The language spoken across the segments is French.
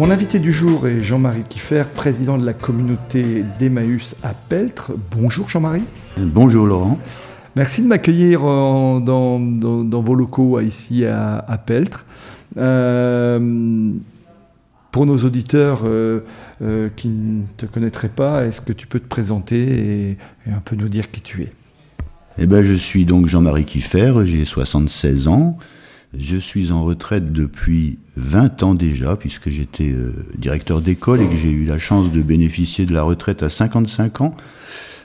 Mon invité du jour est Jean-Marie Kiffer, président de la communauté d'Emmaüs à Peltre. Bonjour Jean-Marie. Bonjour Laurent. Merci de m'accueillir dans, dans, vos locaux ici à, Peltre. Euh, pour nos auditeurs euh, euh, qui ne te connaîtraient pas, est-ce que tu peux te présenter et, et, un peu nous dire qui tu es? Eh ben, je suis donc Jean-Marie Kiffer, j'ai 76 ans. Je suis en retraite depuis 20 ans déjà, puisque j'étais euh, directeur d'école et que j'ai eu la chance de bénéficier de la retraite à 55 ans.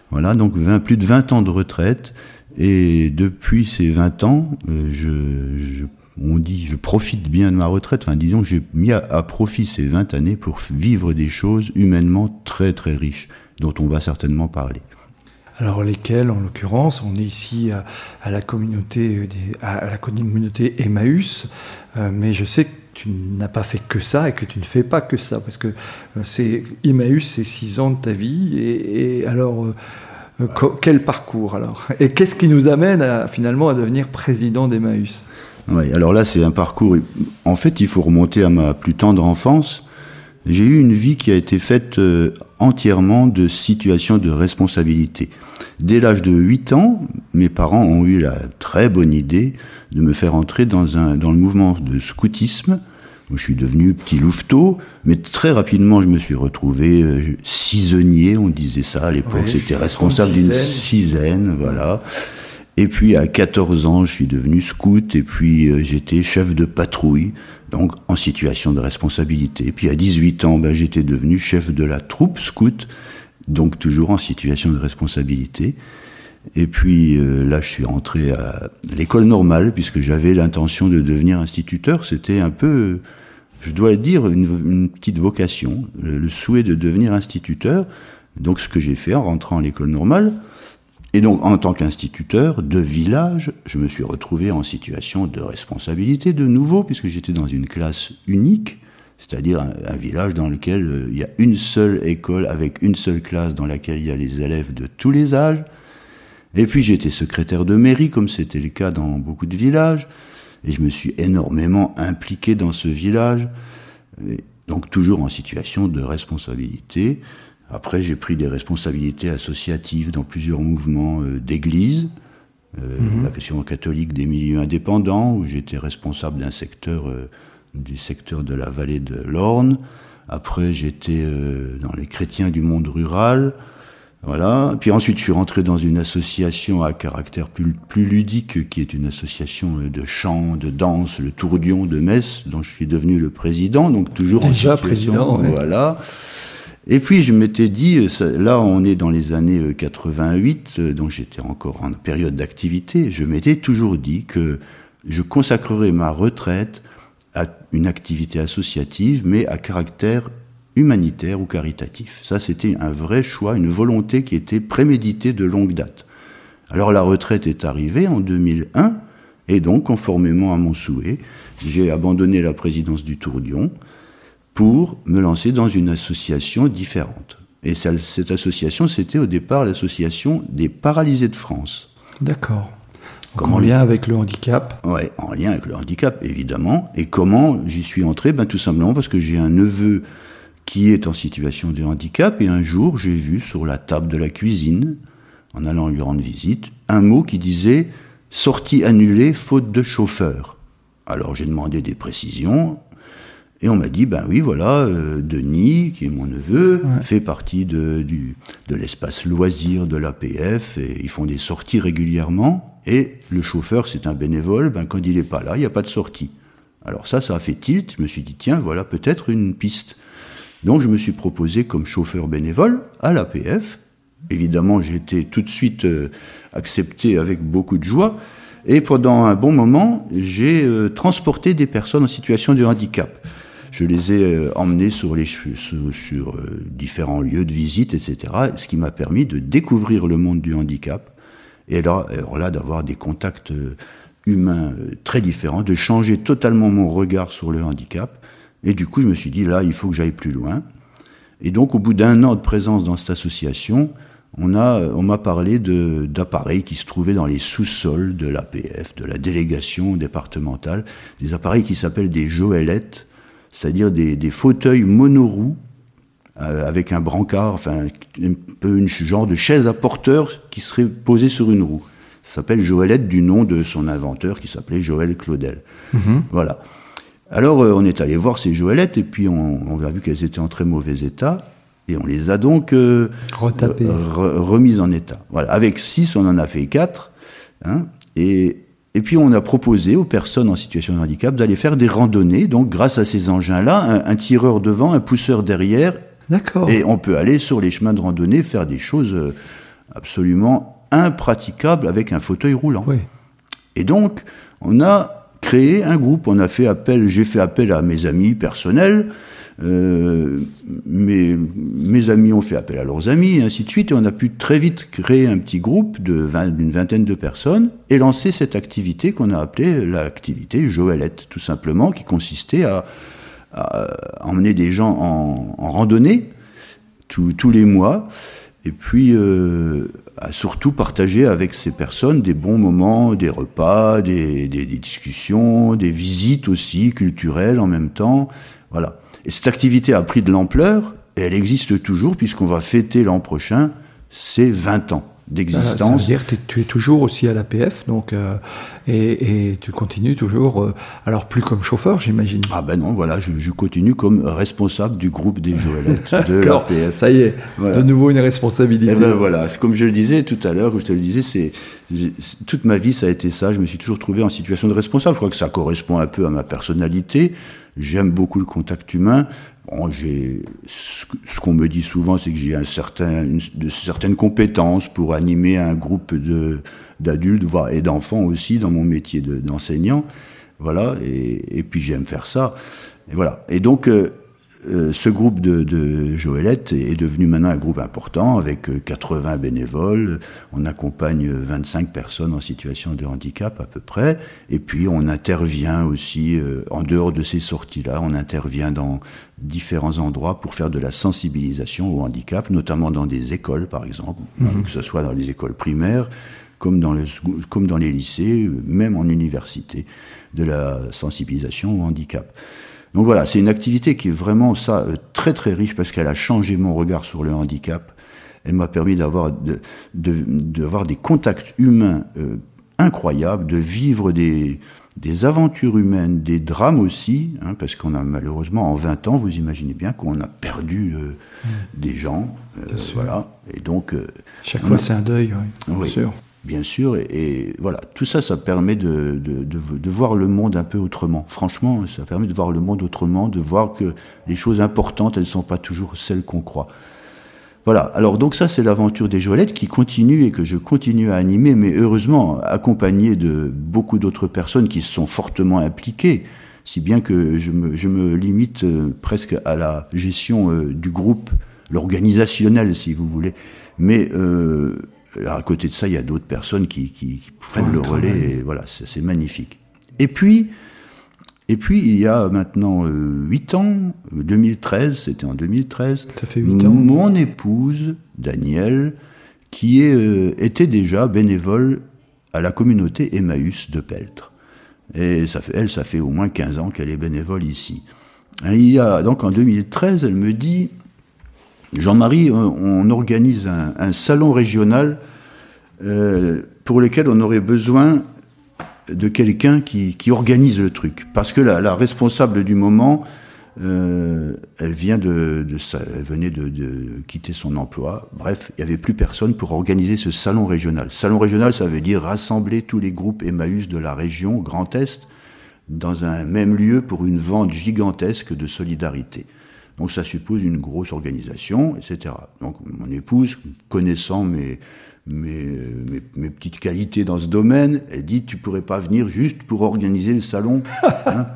Voilà, donc plus de 20 ans de retraite. Et depuis ces 20 ans, euh, je, on dit, je profite bien de ma retraite. Enfin, disons que j'ai mis à, à, profit ces 20 années pour vivre des choses humainement très très riches, dont on va certainement parler. Alors lesquels, en l'occurrence, on est ici à, la communauté euh, des, à, la communauté Emmaüs, euh, mais je sais que tu n'as pas fait que ça et que tu ne fais pas que ça, parce que euh, c'est Emmaüs, c'est six ans de ta vie, et, alors quel parcours alors? Et qu'est-ce qui nous amène finalement à devenir président d'Emmaüs? Oui, alors là c'est un parcours. En fait, il faut remonter à ma plus tendre enfance. J'ai eu une vie qui a été faite entièrement de situations de responsabilité. Dès l'âge de 8 ans, mes parents ont eu la très bonne idée de me faire entrer dans, un, dans le mouvement de scoutisme. Je suis devenu petit louveteau, mais très rapidement je me suis retrouvé euh, cisonnier, on disait ça à l'époque, c'était responsable d'une cisaine, voilà. Et puis à 14 ans, je suis devenu scout et puis euh, j'étais chef de patrouille, donc en situation de responsabilité. Puis à 18 ans, ben, j'étais devenu chef de la troupe scout donc toujours en situation de responsabilité. Et puis euh, là, je suis rentré à l'école normale, puisque j'avais l'intention de devenir instituteur. C'était un peu, je dois dire, une, petite vocation, le, souhait de devenir instituteur. Donc ce que j'ai fait en rentrant à l'école normale. Et donc en tant qu'instituteur de village, je me suis retrouvé en situation de responsabilité de nouveau, puisque j'étais dans une classe unique c'est-à-dire un, village dans lequel euh, il y a une seule école avec une seule classe dans laquelle il y a les élèves de tous les âges. Et puis j'étais secrétaire de mairie, comme c'était le cas dans beaucoup de villages, et je me suis énormément impliqué dans ce village, donc toujours en situation de responsabilité. Après, j'ai pris des responsabilités associatives dans plusieurs mouvements euh, d'église, euh, mhm. la question catholique des milieux indépendants, où j'étais responsable d'un secteur du secteur de la vallée de l'Orne. Après, j'étais euh, dans les chrétiens du monde rural. Voilà. Puis ensuite, je suis rentré dans une association à caractère plus, plus ludique, qui est une association euh, de chant, de danse, le Tourdion de Metz, dont je suis devenu le président. Donc toujours déjà président. Voilà. Et puis je m'étais dit, euh, là on est dans les années 88, donc j'étais encore en période d'activité. Je m'étais toujours dit que je consacrerais ma retraite à une activité associative, mais à caractère humanitaire ou caritatif. Ça, c'était un vrai choix, une volonté qui était préméditée de longue date. Alors la retraite est arrivée en 2001, et donc, conformément à mon souhait, j'ai abandonné la présidence du Tourdion pour me lancer dans une association différente. Et cette association, c'était au départ l'association des paralysés de France. D'accord en lien avec le handicap Oui, en lien avec le handicap, évidemment. Et comment j'y suis entré? Ben, Tout simplement parce que j'ai un neveu qui est en situation de handicap, et un jour, j'ai vu sur la table de la cuisine, en allant lui rendre visite, un mot qui disait « sortie annulée, faute de chauffeur ». Alors j'ai demandé des précisions, et on m'a dit, ben oui, voilà, euh, Denis, qui est mon neveu, fait partie de, du, de l'espace loisir de l'APF, et ils font des sorties régulièrement, et le chauffeur, c'est un bénévole, ben quand il n'est pas là, il n'y a pas de sortie. Alors ça, ça a fait tilt, je me suis dit, tiens, voilà peut-être une piste. Donc je me suis proposé comme chauffeur bénévole à l'APF. Évidemment, j'ai été tout de suite euh, accepté avec beaucoup de joie, Et pendant un bon moment, j'ai euh, transporté des personnes en situation de handicap. Je les ai euh, emmenés sur, les, sur différents lieux de visite, etc. Ce qui m'a permis de découvrir le monde du handicap. Et là, là d'avoir des contacts humains très différents, de changer totalement mon regard sur le handicap. Et du coup, je me suis dit, là, il faut que j'aille plus loin. Et donc, au bout d'un an de présence dans cette association, on a, on m'a parlé d'appareils qui se trouvaient dans les sous-sols de l'APF, de la délégation départementale, des appareils qui s'appellent des joëlettes, c'est-à-dire des, des, fauteuils monoroues euh, avec un brancard, enfin un peu une genre de chaise à porteur qui serait posée sur une roue. Ça s'appelle joëlette du nom de son inventeur qui s'appelait Joël Claudel. Mm-hmm. Voilà. Alors euh, on est allé voir ces joëlettes et puis on, a vu qu'elles étaient en très mauvais état et on les a donc euh, remises en état. Voilà, avec six, on en a fait quatre, hein, et et puis on a proposé aux personnes en situation de handicap d'aller faire des randonnées. Donc grâce à ces engins-là, un, tireur devant, un pousseur derrière, D'accord. et on peut aller sur les chemins de randonnée faire des choses euh, absolument impraticables avec un fauteuil roulant. Oui. Et donc on a créé un groupe. On a fait appel, j'ai fait appel à mes amis personnels. Euh, mes, amis ont fait appel à leurs amis, et ainsi de suite, et on a pu très vite créer un petit groupe d'une vingtaine de personnes et lancer cette activité qu'on a appelée l'activité Joëlette, tout simplement, qui consistait à, emmener des gens en, randonnée tous les mois, et puis euh, à surtout partager avec ces personnes des bons moments, des repas, des, des, discussions, des visites aussi culturelles en même temps. Voilà. Et cette activité a pris de l'ampleur et elle existe toujours puisqu'on va fêter l'an prochain ses 20 ans d'existence. Ça veut dire que tu es toujours aussi à l'APF, donc euh, et, et, tu continues toujours, euh, alors plus comme chauffeur, j'imagine. Ah ben non, voilà, je, je, continue comme responsable du groupe des Joëlettes de l'APF. Ça y est, de nouveau une responsabilité. Et eh ben voilà, comme je le disais tout à l'heure, je te le disais, c'est toute ma vie ça a été ça. Je me suis toujours trouvé en situation de responsable. Je crois que ça correspond un peu à ma personnalité. J'aime beaucoup le contact humain. Bon, j'ai ce, qu'on me dit souvent, c'est que j'ai un certain, une, de certaines compétences pour animer un groupe de d'adultes, voire et d'enfants aussi dans mon métier d'enseignant. voilà, et, et puis j'aime faire ça. Et voilà. Et donc euh, euh, ce groupe de, de Joëlette est devenu maintenant un groupe important avec 80 euh, bénévoles. On accompagne 25 personnes en situation de handicap à peu près. Et puis on intervient aussi, euh, en dehors de ces sorties-là, on intervient dans différents endroits pour faire de la sensibilisation au handicap, notamment dans des écoles par exemple, mhm. que ce soit dans les écoles primaires comme dans, le, comme dans les lycées, même en université, de la sensibilisation au handicap. Donc voilà, c'est une activité qui est vraiment ça euh, très très riche parce qu'elle a changé mon regard sur le handicap. Elle m'a permis d'avoir de, de, des contacts humains euh, incroyables, de vivre des, des aventures humaines, des drames aussi, hein, parce qu'on a malheureusement en 20 ans, vous imaginez bien qu'on a perdu euh, mmh. des gens, voilà. Et donc chaque fois c'est un deuil, oui, bien sûr bien sûr. Et, voilà, tout ça, ça permet de, voir le monde un peu autrement. Franchement, ça permet de voir le monde autrement, de voir que les choses importantes, elles ne sont pas toujours celles qu'on croit. Voilà, alors donc ça c'est l'aventure des Joëlettes qui continue et que je continue à animer, mais heureusement accompagné de beaucoup d'autres personnes qui se sont fortement impliquées, si bien que je me, je me limite euh, presque à la gestion euh, du groupe, l'organisationnel si vous voulez. Mais euh, à côté de ça, il y a d'autres personnes qui, qui, qui prennent le relais. Et voilà, c'est magnifique. Et puis, et puis, il y a maintenant euh, 8 ans, 2013, c'était en 2013. Ça fait 8 ans. Mon épouse, Danielle, qui est, euh, était déjà bénévole à la communauté Emmaüs de Peltre. Et ça fait, elle, ça fait au moins 15 ans qu'elle est bénévole ici. il y a, donc en 2013, elle me dit, Jean-Marie, on, organise un, salon régional euh, pour lequel on aurait besoin de quelqu'un qui, organise le truc. Parce que la, responsable du moment, euh, elle, vient de, venait de, quitter son emploi. Bref, il n'y avait plus personne pour organiser ce salon régional. Salon régional, ça veut dire rassembler tous les groupes Emmaüs de la région Grand Est dans un même lieu pour une vente gigantesque de solidarité. Donc ça suppose une grosse organisation, etc. Donc mon épouse, connaissant mes, mes, mes, petites qualités dans ce domaine, elle dit tu pourrais pas venir juste pour organiser le salon. Hein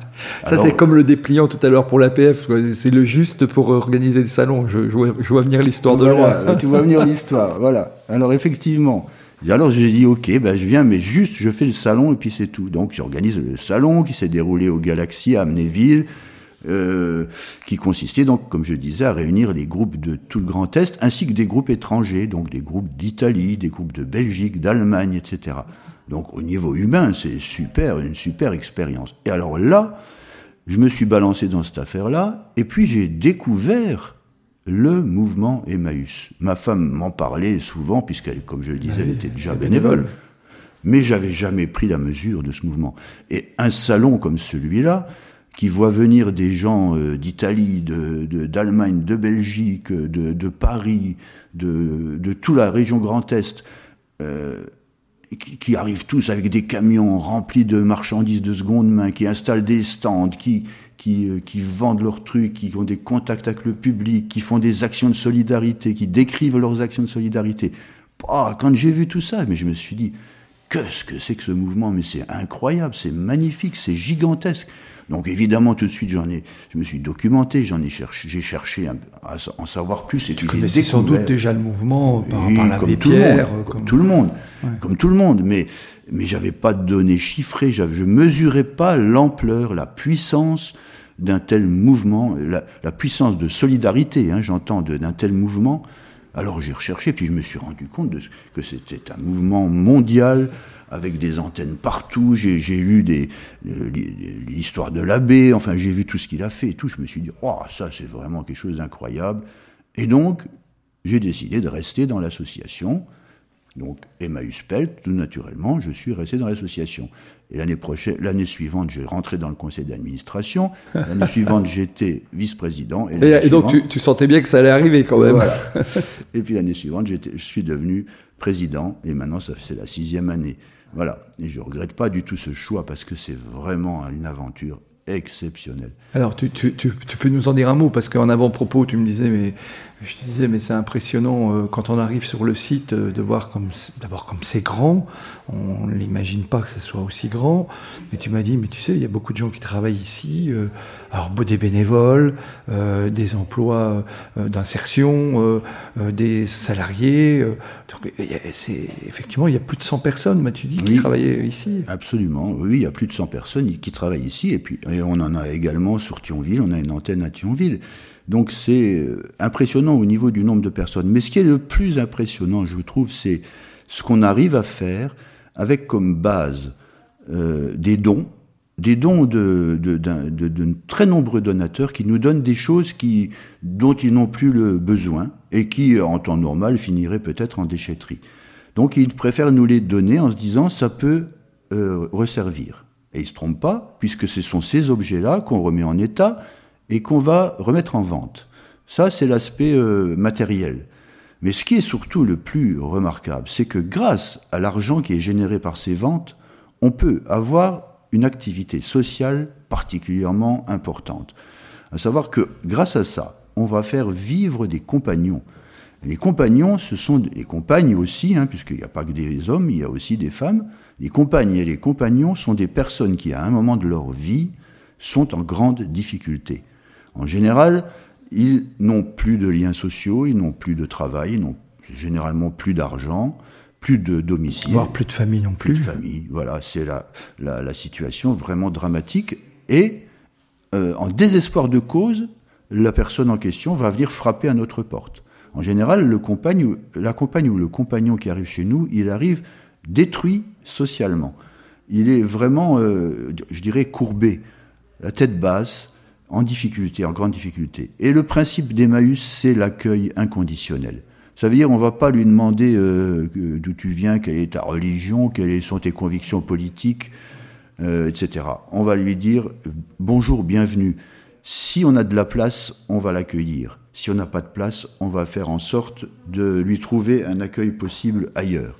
ça c'est comme le dépliant tout à l'heure pour l'APF, c'est le juste pour organiser le salon. Je, je, vois, je vois, venir l'histoire de loin. tu vois venir l'histoire, voilà. Alors effectivement. Alors j'ai dit ok, ben je viens, mais juste je fais le salon et puis c'est tout. Donc j'organise le salon qui s'est déroulé au Galaxy à Amnéville. Euh, qui consistait donc, comme je disais, à réunir les groupes de tout le Grand Est, ainsi que des groupes étrangers, donc des groupes d'Italie, des groupes de Belgique, d'Allemagne, etc. Donc au niveau humain, c'est super, une super expérience. Et alors là, je me suis balancé dans cette affaire-là, et puis j'ai découvert le mouvement Emmaüs. Ma femme m'en parlait souvent, puisqu'elle, comme je le disais, elle était déjà bénévole. Mais j'avais jamais pris la mesure de ce mouvement. Et un salon comme celui-là, qui voit venir des gens euh, d'Italie, d'Allemagne, de, de, Belgique, de, de Paris, de, de, toute la région Grand Est, euh, qui, qui, arrivent tous avec des camions remplis de marchandises de seconde main, qui installent des stands, qui, qui, euh, qui vendent leurs trucs, qui ont des contacts avec le public, qui font des actions de solidarité, qui décrivent leurs actions de solidarité. Oh, quand j'ai vu tout ça, mais je me suis dit, qu'est-ce que c'est que ce mouvement? Mais c'est incroyable, c'est magnifique, c'est gigantesque. Donc évidemment, tout de suite, j'en ai, je me suis documenté, j'en ai cherché, j'ai cherché à, en savoir plus. Et tu connaissais sans doute déjà le mouvement par, par l'abbé Pierre, comme, tout le monde, comme tout le monde, mais mais j'avais pas de données chiffrées, je mesurais pas l'ampleur, la puissance d'un tel mouvement, la, la, puissance de solidarité, hein, j'entends, d'un tel mouvement. Alors j'ai recherché, puis je me suis rendu compte de, que c'était un mouvement mondial avec des antennes partout. J'ai lu euh, l'histoire de l'abbé, enfin j'ai vu tout ce qu'il a fait et tout. Je me suis dit, oh, ça c'est vraiment quelque chose d'incroyable. Et donc, j'ai décidé de rester dans l'association. Donc, Emmaüs Pelt, tout naturellement, je suis resté dans l'association. Et l'année prochaine, l'année suivante, j'ai rentré dans le conseil d'administration. L'année suivante, j'étais vice-président. Et, donc, tu, sentais bien que ça allait arriver quand même. et puis l'année suivante, je suis devenu président. Et maintenant, c'est la sixième année. Voilà. Et je regrette pas du tout ce choix parce que c'est vraiment une aventure exceptionnelle. Alors, tu, tu, tu, peux nous en dire un mot parce qu'en avant-propos, tu me disais, mais je te disais, mais c'est impressionnant euh, quand on arrive sur le site euh, de voir comme d'abord comme c'est grand. On n'imagine pas que ce soit aussi grand. Mais tu m'as dit, mais tu sais, il y a beaucoup de gens qui travaillent ici. Euh, alors des bénévoles, des emplois d'insertion, des salariés. c'est effectivement, il y a plus de 100 personnes, m'as-tu dit, qui travaillent ici? Absolument, oui, il y a plus de 100 personnes qui travaillent ici. Et puis, on en a également sur Thionville. On a une antenne à Thionville. Donc c'est euh, impressionnant au niveau du nombre de personnes. Mais ce qui est le plus impressionnant, je trouve, c'est ce qu'on arrive à faire avec comme base euh, des dons, des dons de, très nombreux donateurs qui nous donnent des choses dont ils n'ont plus le besoin et qui, en temps normal, finiraient peut-être en déchetterie. Donc ils préfèrent nous les donner en se disant ça peut euh, resservir. Et ils ne se trompent pas, puisque ce sont ces objets-là qu'on remet en état, et qu'on va remettre en vente. Ça, c'est l'aspect euh, matériel. Mais ce qui est surtout le plus remarquable, c'est que grâce à l'argent qui est généré par ces ventes, on peut avoir une activité sociale particulièrement importante. À savoir que grâce à ça, on va faire vivre des compagnons. Les compagnons, ce sont des compagnes aussi, hein, puisqu'il n'y a pas que des hommes, il y a aussi des femmes. Les compagnes et les compagnons sont des personnes qui, à un moment de leur vie, sont en grande difficulté. En général, ils n'ont plus de liens sociaux, ils n'ont plus de travail, ils n'ont généralement plus d'argent, plus de domicile. Voire plus de famille non plus. Plus de famille, voilà, c'est la, la, situation vraiment dramatique. Et euh, en désespoir de cause, la personne en question va venir frapper à notre porte. En général, le compagne, la compagne ou le compagnon qui arrive chez nous, il arrive détruit socialement. Il est vraiment, euh, je dirais, courbé, la tête basse, en difficulté, en grande difficulté. Et le principe d'Emmaüs, c'est l'accueil inconditionnel. Ça veut dire, on va pas lui demander euh, d'où tu viens, quelle est ta religion, quelles sont tes convictions politiques, euh, etc. On va lui dire bonjour, bienvenue. Si on a de la place, on va l'accueillir. Si on n'a pas de place, on va faire en sorte de lui trouver un accueil possible ailleurs.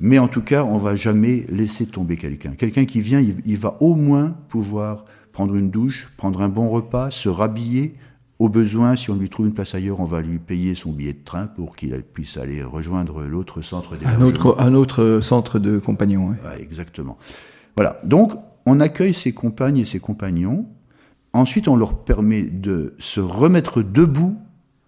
Mais en tout cas, on va jamais laisser tomber quelqu'un. Quelqu'un qui vient, il va au moins pouvoir prendre une douche, prendre un bon repas, se rhabiller, Au besoin, si on lui trouve une place ailleurs, on va lui payer son billet de train pour qu'il puisse aller rejoindre l'autre centre. Un autre, un autre centre de compagnons. Oui. exactement. Voilà. Donc, on accueille ses compagnes et ses compagnons. Ensuite, on leur permet de se remettre debout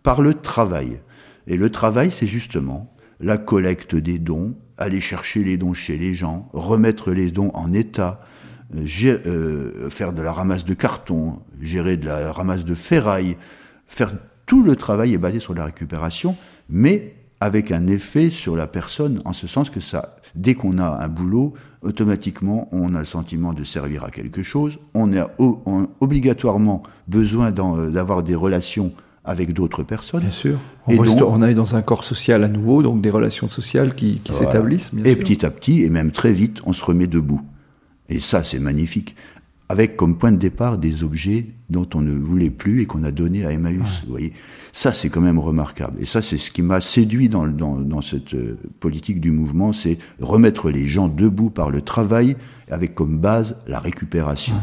par le travail. Et le travail, c'est justement la collecte des dons, aller chercher les dons chez les gens, remettre les dons en état, euh, euh, faire de la ramasse de carton, gérer de la ramasse de ferraille, faire tout le travail est basé sur la récupération, mais avec un effet sur la personne, en ce sens que ça, dès qu'on a un boulot, automatiquement, on a le sentiment de servir à quelque chose, on a obligatoirement besoin euh, d'avoir des relations avec d'autres personnes. Bien sûr. On, et on est dans un corps social à nouveau, donc des relations sociales qui, s'établissent. Et petit à petit, et même très vite, on se remet debout. Et ça, c'est magnifique. Avec comme point de départ des objets dont on ne voulait plus et qu'on a donné à Emmaüs. Vous voyez, ça, c'est quand même remarquable. Et ça, c'est ce qui m'a séduit dans, dans, dans, cette euh, politique du mouvement, c'est remettre les gens debout par le travail, avec comme base la récupération.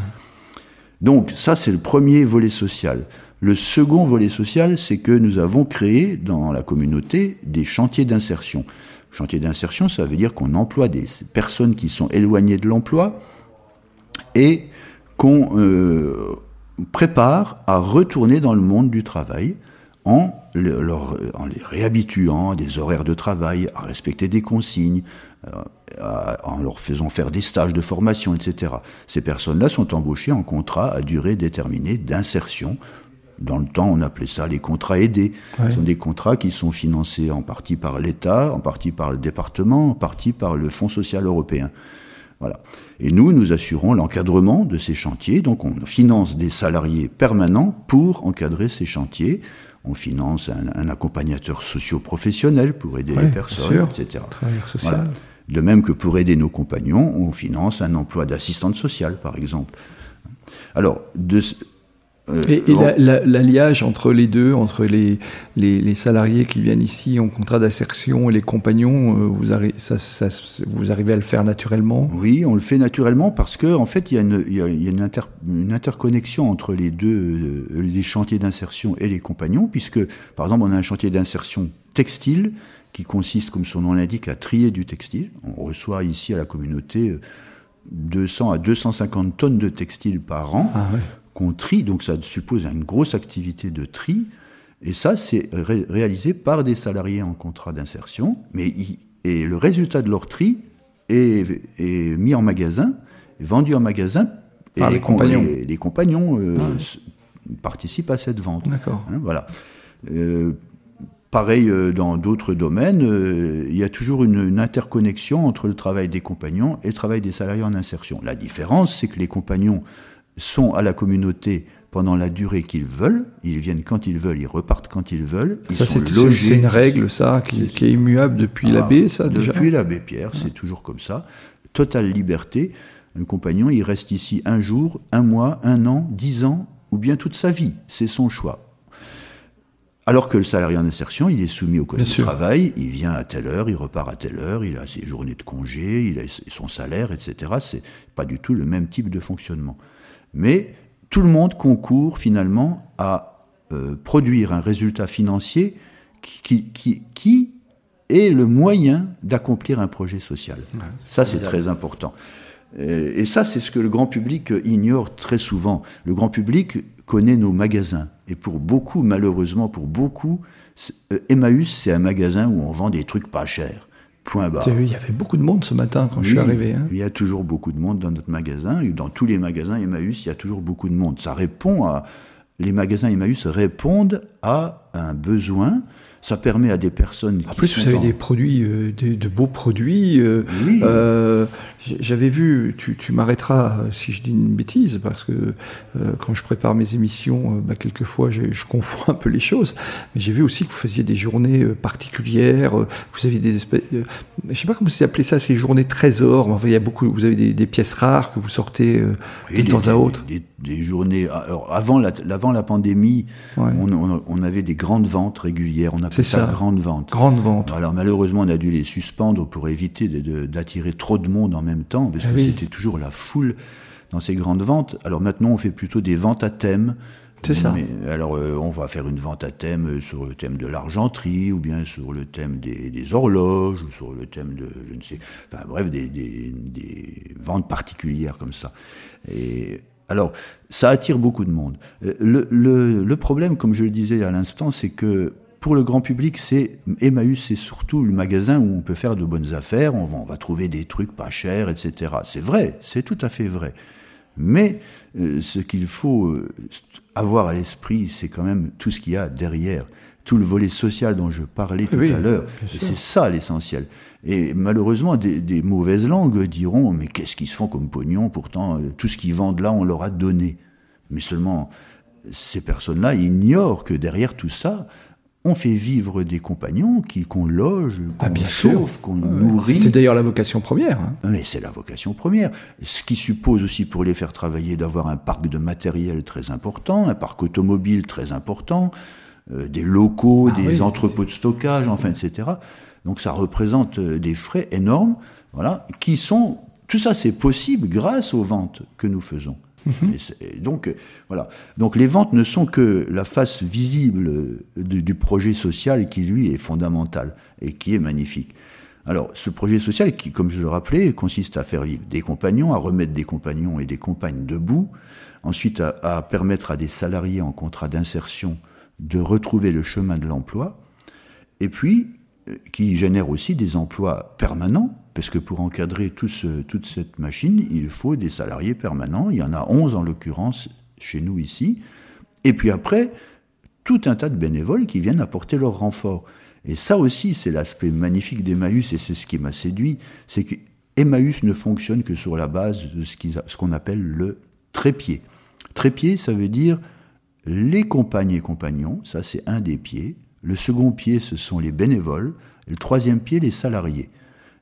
Donc, ça, c'est le premier volet social. Le second volet social, c'est que nous avons créé dans la communauté des chantiers d'insertion. Chantier d'insertion, ça veut dire qu'on emploie des personnes qui sont éloignées de l'emploi et qu'on euh, prépare à retourner dans le monde du travail en, les réhabituant à des horaires de travail, à respecter des consignes, euh, en leur faisant faire des stages de formation, etc. Ces personnes-là sont embauchées en contrat à durée déterminée d'insertion dans le temps, on appelait ça les contrats aidés. Ce sont des contrats qui sont financés en partie par l'État, en partie par le département, en partie par le Fonds social européen. Voilà. Et nous, nous assurons l'encadrement de ces chantiers. Donc, on finance des salariés permanents pour encadrer ces chantiers. On finance un, accompagnateur socio-professionnel pour aider les personnes, etc. Social. De même que pour aider nos compagnons, on finance un emploi d'assistante sociale, par exemple. Alors, de, euh, et, l'alliage entre les deux, entre les, les, salariés qui viennent ici en contrat d'insertion et les compagnons, euh, vous, ça, vous arrivez à le faire naturellement? Oui, on le fait naturellement parce qu'en en fait, il y a, une, y a une, une, interconnexion entre les deux, euh, les chantiers d'insertion et les compagnons, puisque, par exemple, on a un chantier d'insertion textile qui consiste, comme son nom l'indique, à trier du textile. On reçoit ici à la communauté 200 à 250 tonnes de textile par an. Ah qu'on trie, donc ça suppose une grosse activité de tri, et ça c'est réalisé par des salariés en contrat d'insertion, mais et le résultat de leur tri est, mis en magasin, vendu en magasin, et les, compagnons, les, compagnons euh, participent à cette vente. D'accord. Hein, voilà. Euh, pareil euh, dans d'autres domaines, il y a toujours une, une, interconnexion entre le travail des compagnons et le travail des salariés en insertion. La différence, c'est que les compagnons sont à la communauté pendant la durée qu'ils veulent. Ils viennent quand ils veulent, ils repartent quand ils veulent. ça, c'est une règle, ça, qui, est immuable depuis ah, l'abbé, ça, déjà Depuis l'abbé Pierre, c'est toujours comme ça. Totale liberté. Un compagnon, il reste ici un jour, un mois, un an, dix ans, ou bien toute sa vie. C'est son choix. Alors que le salarié en insertion, il est soumis au code du travail, il vient à telle heure, il repart à telle heure, il a ses journées de congé, il a son salaire, etc. C'est pas du tout le même type de fonctionnement. Mais tout le monde concourt finalement à euh, produire un résultat financier qui, qui, qui est le moyen d'accomplir un projet social. ça, c'est très important. Euh, et ça, c'est ce que le grand public ignore très souvent. Le grand public connaît nos magasins. Et pour beaucoup, malheureusement, pour beaucoup, euh, Emmaüs, c'est un magasin où on vend des trucs pas chers. Point barre. il y avait beaucoup de monde ce matin quand je suis arrivé. Hein. Il y a toujours beaucoup de monde dans notre magasin. Dans tous les magasins Emmaüs, il y a toujours beaucoup de monde. Ça répond à. Les magasins Emmaüs répondent à un besoin ça permet à des personnes. En plus, vous avez des produits, euh, de beaux produits. Euh, oui. Euh, j'avais vu, tu, tu m'arrêteras si je dis une bêtise, parce que quand je prépare mes émissions, bah, quelquefois je, je, confonds un peu les choses. Mais j'ai vu aussi que vous faisiez des journées particulières. Vous avez des espèces, je sais pas comment vous appelez ça, ces journées trésors. Enfin, il y a beaucoup, vous avez des, des pièces rares que vous sortez de temps à autre. Des, des, journées. Alors, avant la, avant la pandémie, on, on, on, avait des grandes ventes régulières. On a c'est ça. Grande vente. Grande vente. Alors malheureusement, on a dû les suspendre pour éviter d'attirer trop de monde en même temps, parce ah que c'était toujours la foule dans ces grandes ventes. Alors maintenant, on fait plutôt des ventes à thème. C'est ça. alors, euh, on va faire une vente à thème sur le thème de l'argenterie, ou bien sur le thème des, horloges, ou sur le thème de, je ne sais, enfin bref, des, des, ventes particulières comme ça. Et alors, ça attire beaucoup de monde. Euh, le, le, le problème, comme je le disais à l'instant, c'est que pour le grand public, c'est Emmaüs, c'est surtout le magasin où on peut faire de bonnes affaires, on va, on va trouver des trucs pas chers, etc. C'est vrai, c'est tout à fait vrai. Mais euh, ce qu'il faut euh, avoir à l'esprit, c'est quand même tout ce qu'il y a derrière, tout le volet social dont je parlais tout à l'heure. C'est ça l'essentiel. Et malheureusement, des, mauvaises langues diront mais qu'est-ce qu'ils se font comme pognon? Pourtant, euh, tout ce qu'ils vendent là, on leur a donné. Mais seulement, ces personnes-là ignorent que derrière tout ça, on fait vivre des compagnons qu'on loge, qu'on ah, chauffe, qu'on nourrit. C'est d'ailleurs la vocation première. Hein. Oui, c'est la vocation première. Ce qui suppose aussi pour les faire travailler d'avoir un parc de matériel très important, un parc automobile très important, euh, des locaux, ah des entrepôts de stockage, enfin, etc. Donc ça représente euh, des frais énormes, voilà, qui sont tout ça, c'est possible grâce aux ventes que nous faisons. Mhm. donc, euh, voilà. Donc, les ventes ne sont que la face visible du, projet social qui, lui, est fondamental et qui est magnifique. Alors, ce projet social, qui, comme je le rappelais, consiste à faire vivre des compagnons, à remettre des compagnons et des compagnes debout, ensuite à, à permettre à des salariés en contrat d'insertion de retrouver le chemin de l'emploi, et puis euh, qui génère aussi des emplois permanents parce que pour encadrer toute cette machine, il faut des salariés permanents. Il y en a 11 en l'occurrence chez nous ici. Et puis après, tout un tas de bénévoles qui viennent apporter leur renfort. Et ça aussi, c'est l'aspect magnifique d'Emmaüs, et c'est ce qui m'a séduit, c'est qu'Emmaüs ne fonctionne que sur la base de ce qu'on appelle le trépied. Trépied, ça veut dire les compagnes et compagnons, ça c'est un des pieds. Le second pied, ce sont les bénévoles. Le troisième pied, les salariés.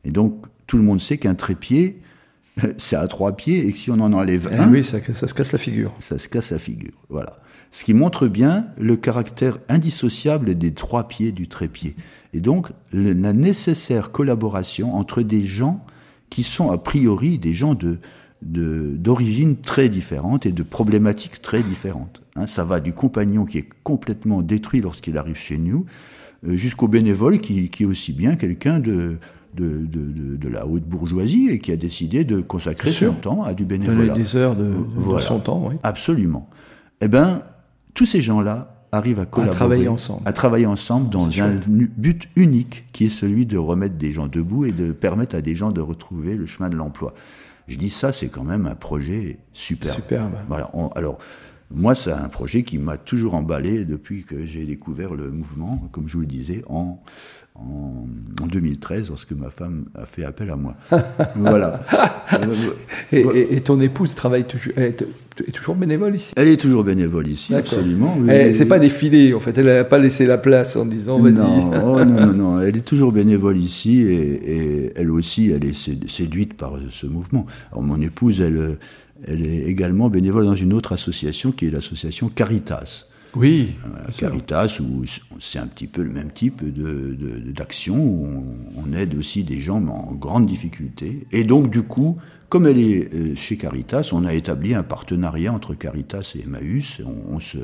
Et donc, tout le monde sait qu'un trépied, c'est à trois pieds et que si on en enlève eh un. Oui, ça, se casse la figure. Ça se casse la figure, voilà. Ce qui montre bien le caractère indissociable des trois pieds du trépied. Et donc, la nécessaire collaboration entre des gens qui sont a priori des gens de, d'origine très différente et de problématiques très différentes. Hein, ça va du compagnon qui est complètement détruit lorsqu'il arrive chez nous, jusqu'au bénévole qui, qui, est aussi bien quelqu'un de, de, de, de, la haute bourgeoisie et qui a décidé de consacrer son temps à du bénévolat. des heures de, son temps, oui. Absolument. Eh bien, tous ces gens-là arrivent à collaborer, à travailler ensemble, à travailler ensemble dans un but unique qui est celui de remettre des gens debout et de permettre à des gens de retrouver le chemin de l'emploi. Je dis ça, c'est quand même un projet superbe. Superbe. Voilà. alors, moi, c'est un projet qui m'a toujours emballé depuis que j'ai découvert le mouvement, comme je vous le disais, en en, 2013 lorsque ma femme a fait appel à moi. voilà. et, ton épouse travaille toujours, est, toujours bénévole ici? Elle est toujours bénévole ici, absolument. c'est pas défilé, en fait, elle n'a pas laissé la place en disant vas-y. Non, oh, non, non, non, elle est toujours bénévole ici et, elle aussi, elle est séduite par ce mouvement. Alors mon épouse, elle, elle est également bénévole dans une autre association qui est l'association Caritas. Oui. Euh, Caritas, où c'est un petit peu le même type d'action, de, où on, aide aussi des gens en grande difficulté. Et donc, du coup, comme elle est euh, chez Caritas, on a établi un partenariat entre Caritas et Emmaüs. On, se,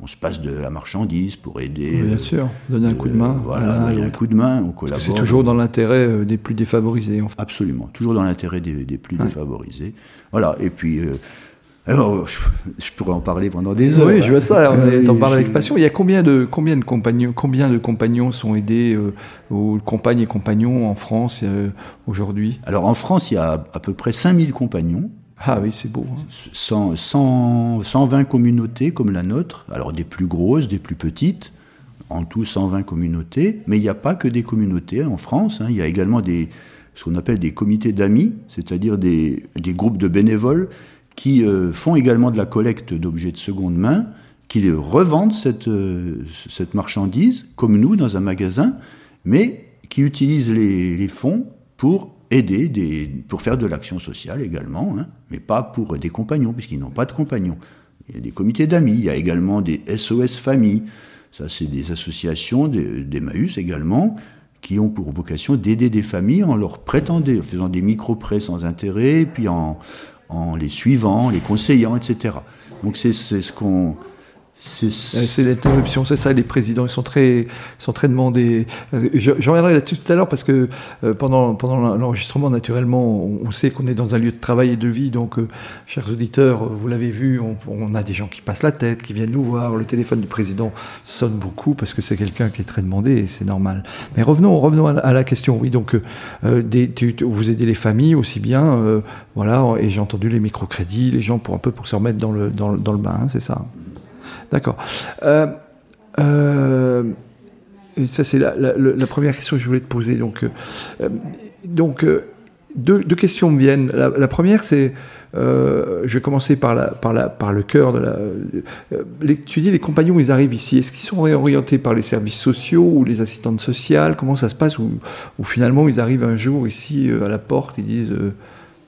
on se passe de la marchandise pour aider. bien sûr, donner un coup de main. Voilà, donner un coup de main, on collabore. C'est toujours dans l'intérêt euh, des plus défavorisés. En fait. Absolument, toujours dans l'intérêt des, plus défavorisés. Voilà, et puis. Alors, je, pourrais en parler pendant des heures. Oui, je vois ça. On en parle avec passion. Il y a combien de combien de compagnons combien de compagnons sont aidés euh, aux compagnes et compagnons en France euh, aujourd'hui? Alors en France, il y a à peu près 5000 compagnons. Ah oui, c'est beau. Hein. 100, 120 communautés comme la nôtre. Alors des plus grosses, des plus petites. En tout, 120 communautés. Mais il n'y a pas que des communautés en France. Hein. Il y a également des ce qu'on appelle des comités d'amis, c'est-à-dire des, des groupes de bénévoles qui euh, font également de la collecte d'objets de seconde main, qui revendent cette, euh, cette marchandise, comme nous, dans un magasin, mais qui utilisent les, fonds pour aider, pour faire de l'action sociale également, hein, mais pas pour des compagnons, puisqu'ils n'ont pas de compagnons. Il y a des comités d'amis, il y a également des SOS familles, ça c'est des associations d'Emmaüs également, qui ont pour vocation d'aider des familles en leur des, en faisant des micro-prêts sans intérêt, puis en, en les suivant, les conseillant, etc. Donc c'est ce qu'on C'est l'interruption, c'est ça. Les présidents, ils sont très, sont très demandés. Je, reviendrai là-dessus tout à l'heure parce que euh, pendant, pendant l'enregistrement, naturellement, on, sait qu'on est dans un lieu de travail et de vie. Donc, euh, chers auditeurs, vous l'avez vu, on, a des gens qui passent la tête, qui viennent nous voir. Le téléphone du président sonne beaucoup parce que c'est quelqu'un qui est très demandé et c'est normal. Mais revenons, revenons à, la question. Oui, donc, euh, vous aidez les familles aussi bien, voilà. Et j'ai entendu les microcrédits, les gens pour un peu pour se remettre dans le, dans, dans le bain, hein, c'est ça. D'accord. Euh, euh, ça, c'est la, première question que je voulais te poser. Donc, euh, donc deux, questions me viennent. La, première, c'est. je vais commencer par, la, par, la, le cœur de la. tu dis les compagnons, ils arrivent ici. Est-ce qu'ils sont réorientés par les services sociaux ou les assistantes sociales? Comment ça se passe? Ou, ou, finalement ils arrivent un jour ici à la porte, ils disent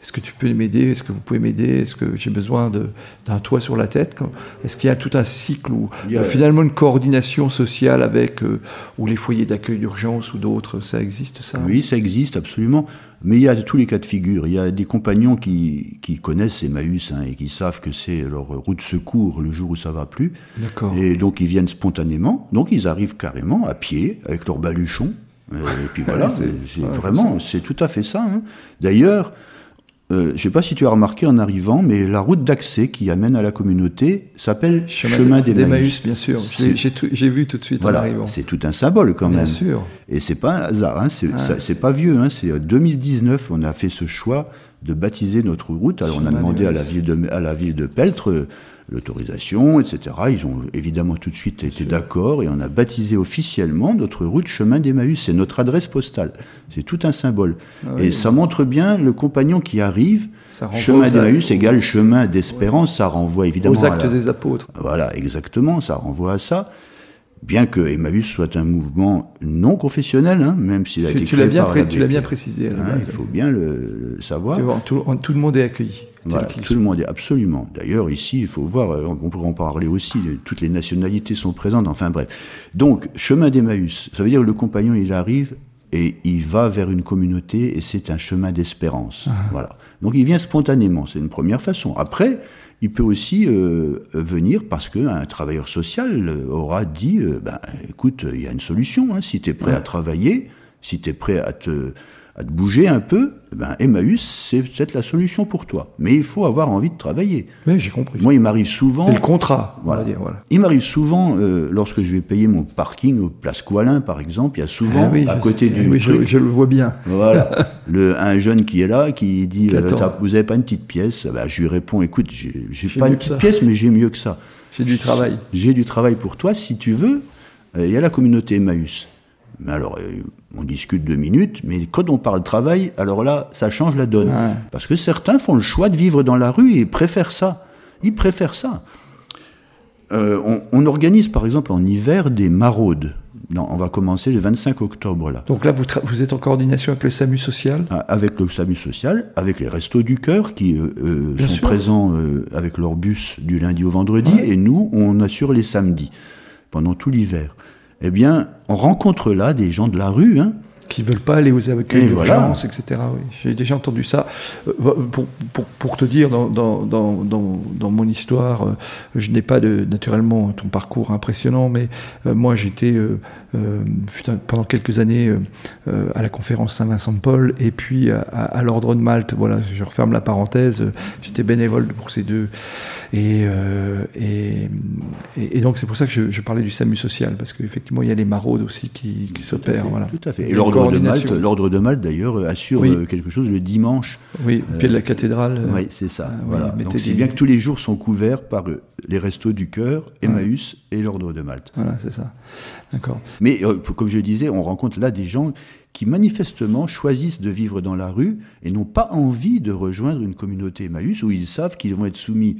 est-ce que tu peux m'aider? Est-ce que vous pouvez m'aider? Est-ce que j'ai besoin d'un toit sur la tête? Est-ce qu'il y a tout un cycle où finalement une coordination sociale avec euh, ou les foyers d'accueil d'urgence ou d'autres Ça existe ça? Oui, ça existe absolument. Mais il y a tous les cas de figure. Il y a des compagnons qui, qui connaissent Emmaüs hein, et qui savent que c'est leur route de secours le jour où ça va plus. D'accord. Et donc ils viennent spontanément. Donc ils arrivent carrément à pied avec leur baluchon. Et puis voilà, c'est vraiment, c'est tout à fait ça. Hein. D'ailleurs, euh, je ne sais pas si tu as remarqué en arrivant, mais la route d'accès qui amène à la communauté s'appelle Chemin, des d'Emmaüs. bien sûr. J'ai vu tout de suite en arrivant. C'est tout un symbole quand même. Bien sûr. Et c'est pas un hasard. Hein, c'est pas vieux. Hein, c'est 2019. On a fait ce choix de baptiser notre route. Alors on a demandé à la ville de à la ville de Peltre l'autorisation, etc. Ils ont évidemment tout de suite été d'accord et on a baptisé officiellement notre route Chemin d'Emmaüs. C'est notre adresse postale. C'est tout un symbole. Ah et ça montre bien le compagnon qui arrive. chemin d'Emmaüs égale chemin d'espérance. Ça renvoie évidemment aux actes des apôtres. Voilà, exactement. Ça renvoie à ça bien que Emmaüs soit un mouvement non confessionnel, hein, même s'il a été tu l'as bien, tu l'as bien précisé. Hein, il faut bien le, savoir. Tout, tout, le monde est accueilli. tout le monde est absolument. D'ailleurs, ici, il faut voir, euh, on pourrait en parler aussi. Toutes les nationalités sont présentes. Enfin bref. Donc, chemin d'Emmaüs, ça veut dire que le compagnon, il arrive et il va vers une communauté et c'est un chemin d'espérance. Ah. Voilà. Donc, il vient spontanément. C'est une première façon. Après il peut aussi euh, venir parce qu'un travailleur social euh, aura dit, euh, ben, écoute, il y a une solution, hein, si tu es prêt à travailler, si tu es prêt à te, à te bouger un peu, ben Emmaüs, c'est peut-être la solution pour toi. Mais il faut avoir envie de travailler. Mais j'ai compris. Moi, il m'arrive souvent. C'est le contrat, voilà. dire. Voilà. Il m'arrive souvent, euh, lorsque je vais payer mon parking au Place Coalin, par exemple, il y a souvent, ah à côté du. Oui, je, le vois bien. Voilà. le, un jeune qui est là, qui dit euh, Vous avez pas une petite pièce? Ben, Je lui réponds Écoute, j'ai pas une petite pièce, mais j'ai mieux que ça. J'ai du travail. J'ai du travail pour toi. Si tu veux, euh, il y a la communauté Emmaüs. Mais alors, euh, on discute deux minutes, mais quand on parle travail, alors là, ça change la donne. Parce que certains font le choix de vivre dans la rue et préfèrent ça. Ils préfèrent ça. Euh, on, organise par exemple en hiver des maraudes. Non, on va commencer le 25 octobre là. Donc là, vous, vous, êtes en coordination avec le SAMU social? Ah, Avec le SAMU social, avec les Restos du Cœur qui euh, sont présents avec leur bus du lundi au vendredi, et nous, on assure les samedis pendant tout l'hiver eh bien, on rencontre là des gens de la rue, hein, qui veulent pas aller aux accueils d'urgence, etc. Oui. J'ai déjà entendu ça. Euh, pour, pour, pour te dire, dans, dans, dans, dans, mon histoire, euh, je n'ai pas de, naturellement ton parcours impressionnant, mais euh, moi j'étais pendant quelques années à la conférence Saint-Vincent de Paul et puis à, à l'Ordre de Malte. Voilà, je referme la parenthèse. J'étais bénévole pour ces deux euh, et, et, et, donc c'est pour ça que je, je, parlais du SAMU social, parce qu'effectivement il y a les maraudes aussi qui, qui s'opèrent. Voilà. Tout à fait. Et l'ordre de Malte, l'ordre de Malte d'ailleurs assure euh, quelque chose le dimanche. Oui, au pied de la cathédrale. oui, c'est ça. Euh, voilà. donc c'est bien que tous les jours sont couverts par les restos du cœur, Emmaüs et l'ordre de Malte. Voilà, c'est ça. D'accord. Mais comme je disais, on rencontre là des gens qui manifestement choisissent de vivre dans la rue et n'ont pas envie de rejoindre une communauté Emmaüs où ils savent qu'ils vont être soumis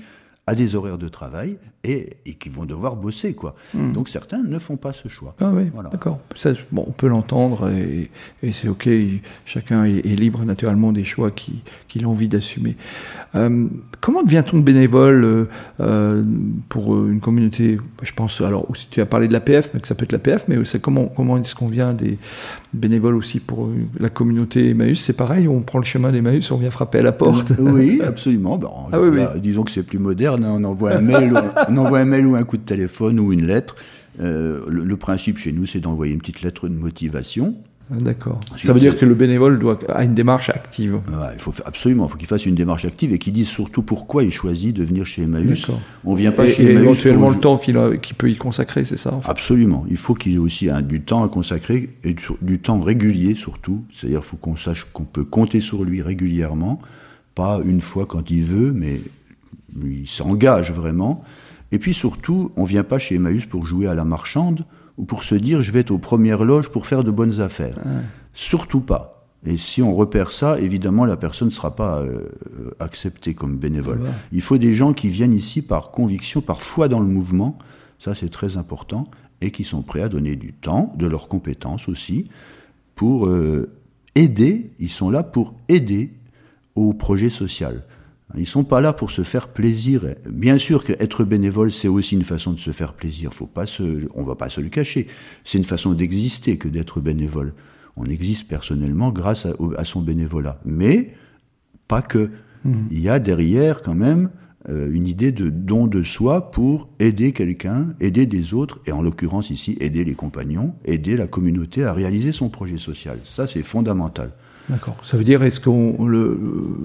à des horaires de travail et, et qui vont devoir bosser. quoi. Hmm. Donc certains ne font pas ce choix. Ah oui, voilà. d'accord. Bon, on peut l'entendre et, et c'est OK. Chacun est, libre naturellement des choix qu'il a envie d'assumer. Euh, comment devient-on bénévole euh, euh, pour une communauté Je pense, alors, tu as parlé de l'APF, mais que ça peut être l'APF, mais c'est comment, comment est-ce qu'on vient des bénévoles aussi pour la communauté Emmaüs? C'est pareil, on prend le chemin d'Emmaüs, on vient frapper à la porte Oui, absolument. ah, oui, oui. disons que c'est plus moderne regarde, on envoie un mail, on envoie un mail ou un coup de téléphone ou une lettre. Euh, le, principe chez nous, c'est d'envoyer une petite lettre de motivation. Ah, d'accord. Ça veut dire que le bénévole doit a une démarche active. il faut absolument, il faut qu'il fasse une démarche active et qu'il dise surtout pourquoi il choisit de venir chez Emmaüs. On vient pas chez et éventuellement le temps qu'il peut y consacrer, c'est ça Absolument. Il faut qu'il ait aussi du temps à consacrer et du, temps régulier surtout. C'est-à-dire qu'il faut qu'on sache qu'on peut compter sur lui régulièrement, pas une fois quand il veut, mais il s'engage vraiment. Et puis surtout, on vient pas chez Emmaüs pour jouer à la marchande ou pour se dire je vais être aux premières loges pour faire de bonnes affaires. Surtout pas. Et si on repère ça, évidemment, la personne ne sera pas euh, acceptée comme bénévole. Il faut des gens qui viennent ici par conviction, par foi dans le mouvement, ça c'est très important, et qui sont prêts à donner du temps, de leurs compétences aussi, pour euh, aider, ils sont là pour aider au projet social. Ils sont pas là pour se faire plaisir. Bien sûr qu'être bénévole, c'est aussi une façon de se faire plaisir. Faut pas se, on va pas se le cacher. C'est une façon d'exister que d'être bénévole. On existe personnellement grâce à, son bénévolat. Mais pas que. Mmh. Il y a derrière quand même euh, une idée de don de soi pour aider quelqu'un, aider des autres, et en l'occurrence ici, aider les compagnons, aider la communauté à réaliser son projet social. Ça, c'est fondamental. D'accord. Ça veut dire, est-ce qu'on le,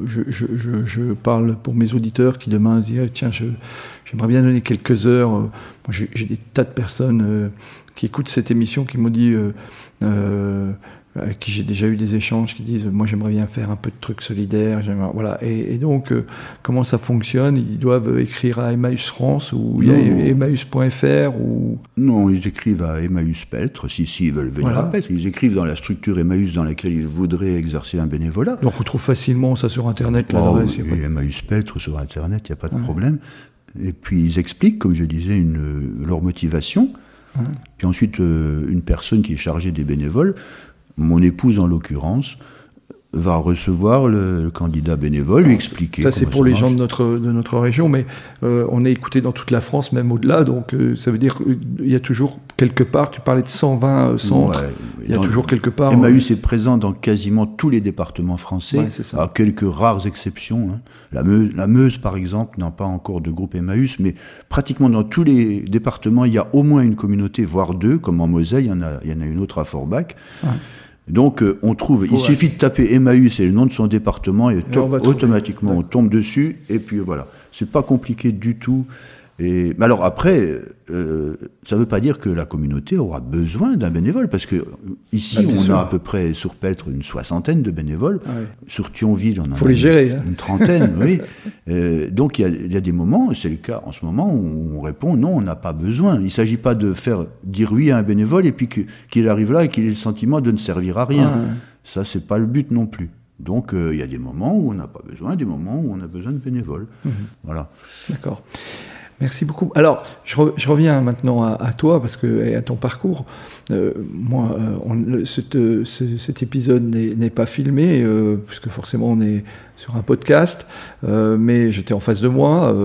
je, je, je, je, parle pour mes auditeurs qui demain disent, tiens, j'aimerais bien donner quelques heures. Moi, j'ai des tas de personnes euh, qui écoutent cette émission qui m'ont dit, euh, euh avec qui j'ai déjà eu des échanges qui disent moi j'aimerais bien faire un peu de trucs solidaires voilà. Et, donc euh, comment ça fonctionne? Ils doivent écrire à Emmaüs France ou Emmaüs.fr ou? Non ils écrivent à Emmaüs Peltre si si ils veulent venir à Peltre ils écrivent dans la structure Emmaüs dans laquelle ils voudraient exercer un bénévolat. Donc on trouve facilement ça sur internet l'adresse oh, Emmaüs Peltre sur internet il n'y a pas de problème. Et puis ils expliquent comme je disais une, leur motivation. Puis ensuite euh, une personne qui est chargée des bénévoles mon épouse en l'occurrence, va recevoir le candidat bénévole, lui expliquer. Ça, c'est pour les gens de notre, de notre région, mais euh, on est écouté dans toute la France, même au-delà, donc euh, ça veut dire qu'il y a toujours quelque part, tu parlais de 120 euh, centres, il y a toujours quelque part. Emmaüs est présent dans quasiment tous les départements français, à quelques rares exceptions. Hein. La, Meuse, la Meuse, par exemple, n'a pas encore de groupe Emmaüs, mais pratiquement dans tous les départements, il y a au moins une communauté, voire deux, comme en Moselle, il y en a, il y en a une autre à Forbach. Donc euh, on trouve, il suffit de taper Emmaüs et le nom de son département et, automatiquement on tombe dessus et puis voilà. C'est pas compliqué du tout. Et, mais alors après, euh, ça ne veut pas dire que la communauté aura besoin d'un bénévole, parce que ici, ah, on a à peu près sur Peltre une soixantaine de bénévoles. Ah sur Thionville, on en Faut a les gérer, hein. une, trentaine. oui. Euh, donc il y, a, des moments, c'est le cas en ce moment, où on répond non, on n'a pas besoin. Il ne s'agit pas de faire dire oui à un bénévole et puis qu'il arrive là et qu'il ait le sentiment de ne servir à rien. Ah, ça, c'est pas le but non plus. Donc euh, il y a des moments où on n'a pas besoin, des moments où on a besoin de bénévoles. Mhm. Voilà. D'accord. Merci beaucoup. Alors, je, reviens maintenant à, toi parce que et à ton parcours. Euh, moi, euh, cet épisode n'est pas filmé euh, puisque forcément on est sur un podcast, mais j'étais en face de moi.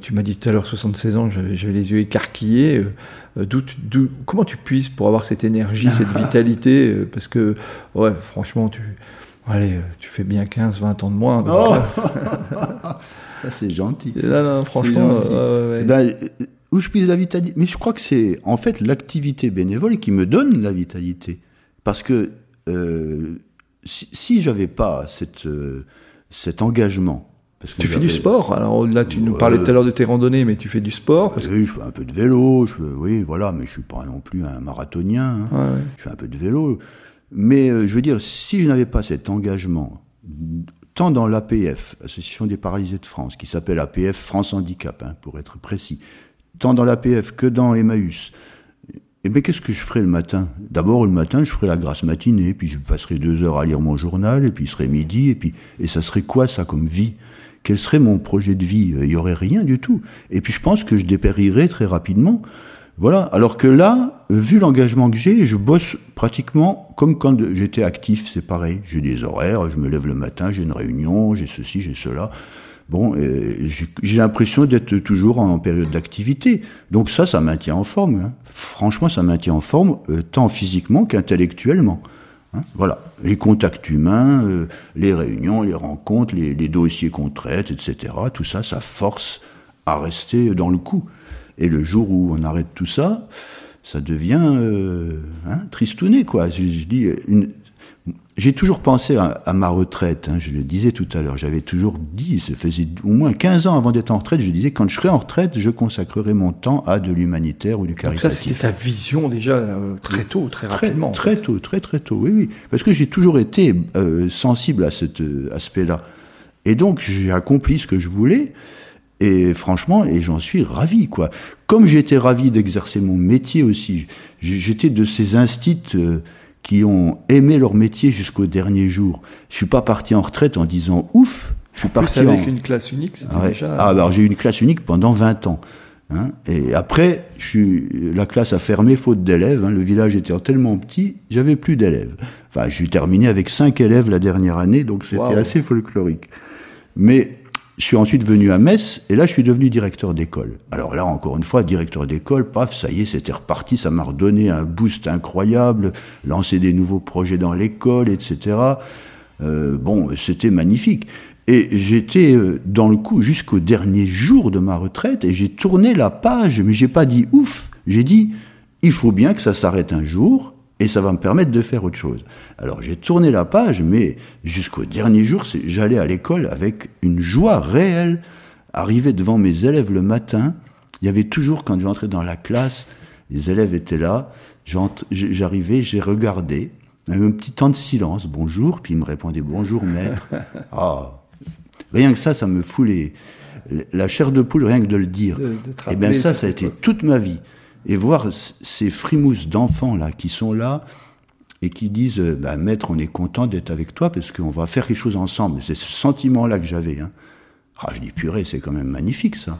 tu m'as dit tout à l'heure 76 ans, j'avais les yeux écarquillés. comment tu puisses pour avoir cette énergie, cette vitalité Parce que, ouais, franchement, tu, allez, tu fais bien 15, 20 ans de moins. C'est gentil. franchement. Ben, où je puise la vitalité? Mais je crois que c'est en fait l'activité bénévole qui me donne la vitalité. Parce que euh, si, si j'avais pas cette, euh, cet engagement. Parce que tu fais du sport Alors là, tu nous parlais tout à l'heure de tes randonnées, mais tu fais du sport parce Oui, je fais un peu de vélo. Je oui, voilà, mais je suis pas non plus un marathonien. Hein. Je fais un peu de vélo. Mais euh, je veux dire, si je n'avais pas cet engagement tant dans l'APF, Association des paralysés de France, qui s'appelle APF France Handicap, hein, pour être précis, tant dans l'APF que dans Emmaüs, eh bien, qu'est-ce que je ferai le matin? D'abord, le matin, je ferai la grasse matinée, puis je passerai deux heures à lire mon journal, et puis il serait midi, et puis, et ça serait quoi, ça, comme vie? Quel serait mon projet de vie? Il y aurait rien du tout. Et puis, je pense que je dépérirais très rapidement. Voilà. Alors que là, vu l'engagement que j'ai, je bosse pratiquement comme quand j'étais actif, c'est pareil. J'ai des horaires, je me lève le matin, j'ai une réunion, j'ai ceci, j'ai cela. Bon, j'ai l'impression d'être toujours en période d'activité. Donc ça, ça maintient en forme. Hein. Franchement, ça maintient en forme, euh, tant physiquement qu'intellectuellement. Hein. Voilà, les contacts humains, euh, les réunions, les rencontres, les, les dossiers qu'on traite, etc. Tout ça, ça force à rester dans le coup. Et le jour où on arrête tout ça, ça devient euh, hein, tristouné, quoi. Je, je dis, une, j'ai toujours pensé à, ma retraite, hein, je le disais tout à l'heure, j'avais toujours dit, ça faisait au moins 15 ans avant d'être en retraite, je disais quand je serai en retraite, je consacrerai mon temps à de l'humanitaire ou du caritatif. Donc ça, c'était ta vision déjà euh, très tôt, très, rapidement. Très, tôt, très très tôt, oui, oui. Parce que j'ai toujours été euh, sensible à cet euh, aspect-là. Et donc j'ai accompli ce que je voulais, et franchement, et j'en suis ravi, quoi. Comme j'étais ravi d'exercer mon métier aussi, j'étais de ces instits qui ont aimé leur métier jusqu'au dernier jour. Je suis pas parti en retraite en disant ouf. Je suis parti avec une classe unique, c'était déjà. Ah, alors j'ai eu une classe unique pendant 20 ans. Hein, et après, je suis, la classe a fermé faute d'élèves. Hein, le village était tellement petit, j'avais plus d'élèves. Enfin, j'ai terminé avec 5 élèves la dernière année, donc c'était assez folklorique. Mais je suis ensuite venu à Metz, et là, je suis devenu directeur d'école. Alors là, encore une fois, directeur d'école, paf, ça y est, c'était reparti, ça m'a redonné un boost incroyable, lancer des nouveaux projets dans l'école, etc. Euh, bon, c'était magnifique. Et j'étais euh, dans le coup jusqu'au dernier jour de ma retraite, et j'ai tourné la page, mais j'ai pas dit ouf, j'ai dit, il faut bien que ça s'arrête un jour, et ça va me permettre de faire autre chose. Alors j'ai tourné la page, mais jusqu'au dernier jour, j'allais à l'école avec une joie réelle. Arriver devant mes élèves le matin, il y avait toujours, quand j'entrais dans la classe, les élèves étaient là, j'arrivais, j'ai regardé, il y avait un petit temps de silence, bonjour, puis ils me répondaient bonjour maître. Ah, rien que ça, ça me fout la chair de poule, rien que de le dire. et eh bien ça, ça a été toute ma vie et voir ces frimousses d'enfants là qui sont là et qui disent euh, bah, maître on est content d'être avec toi parce qu'on va faire quelque chose ensemble. C'est ce sentiment là que j'avais hein. ah, je dis purée c'est quand même magnifique ça.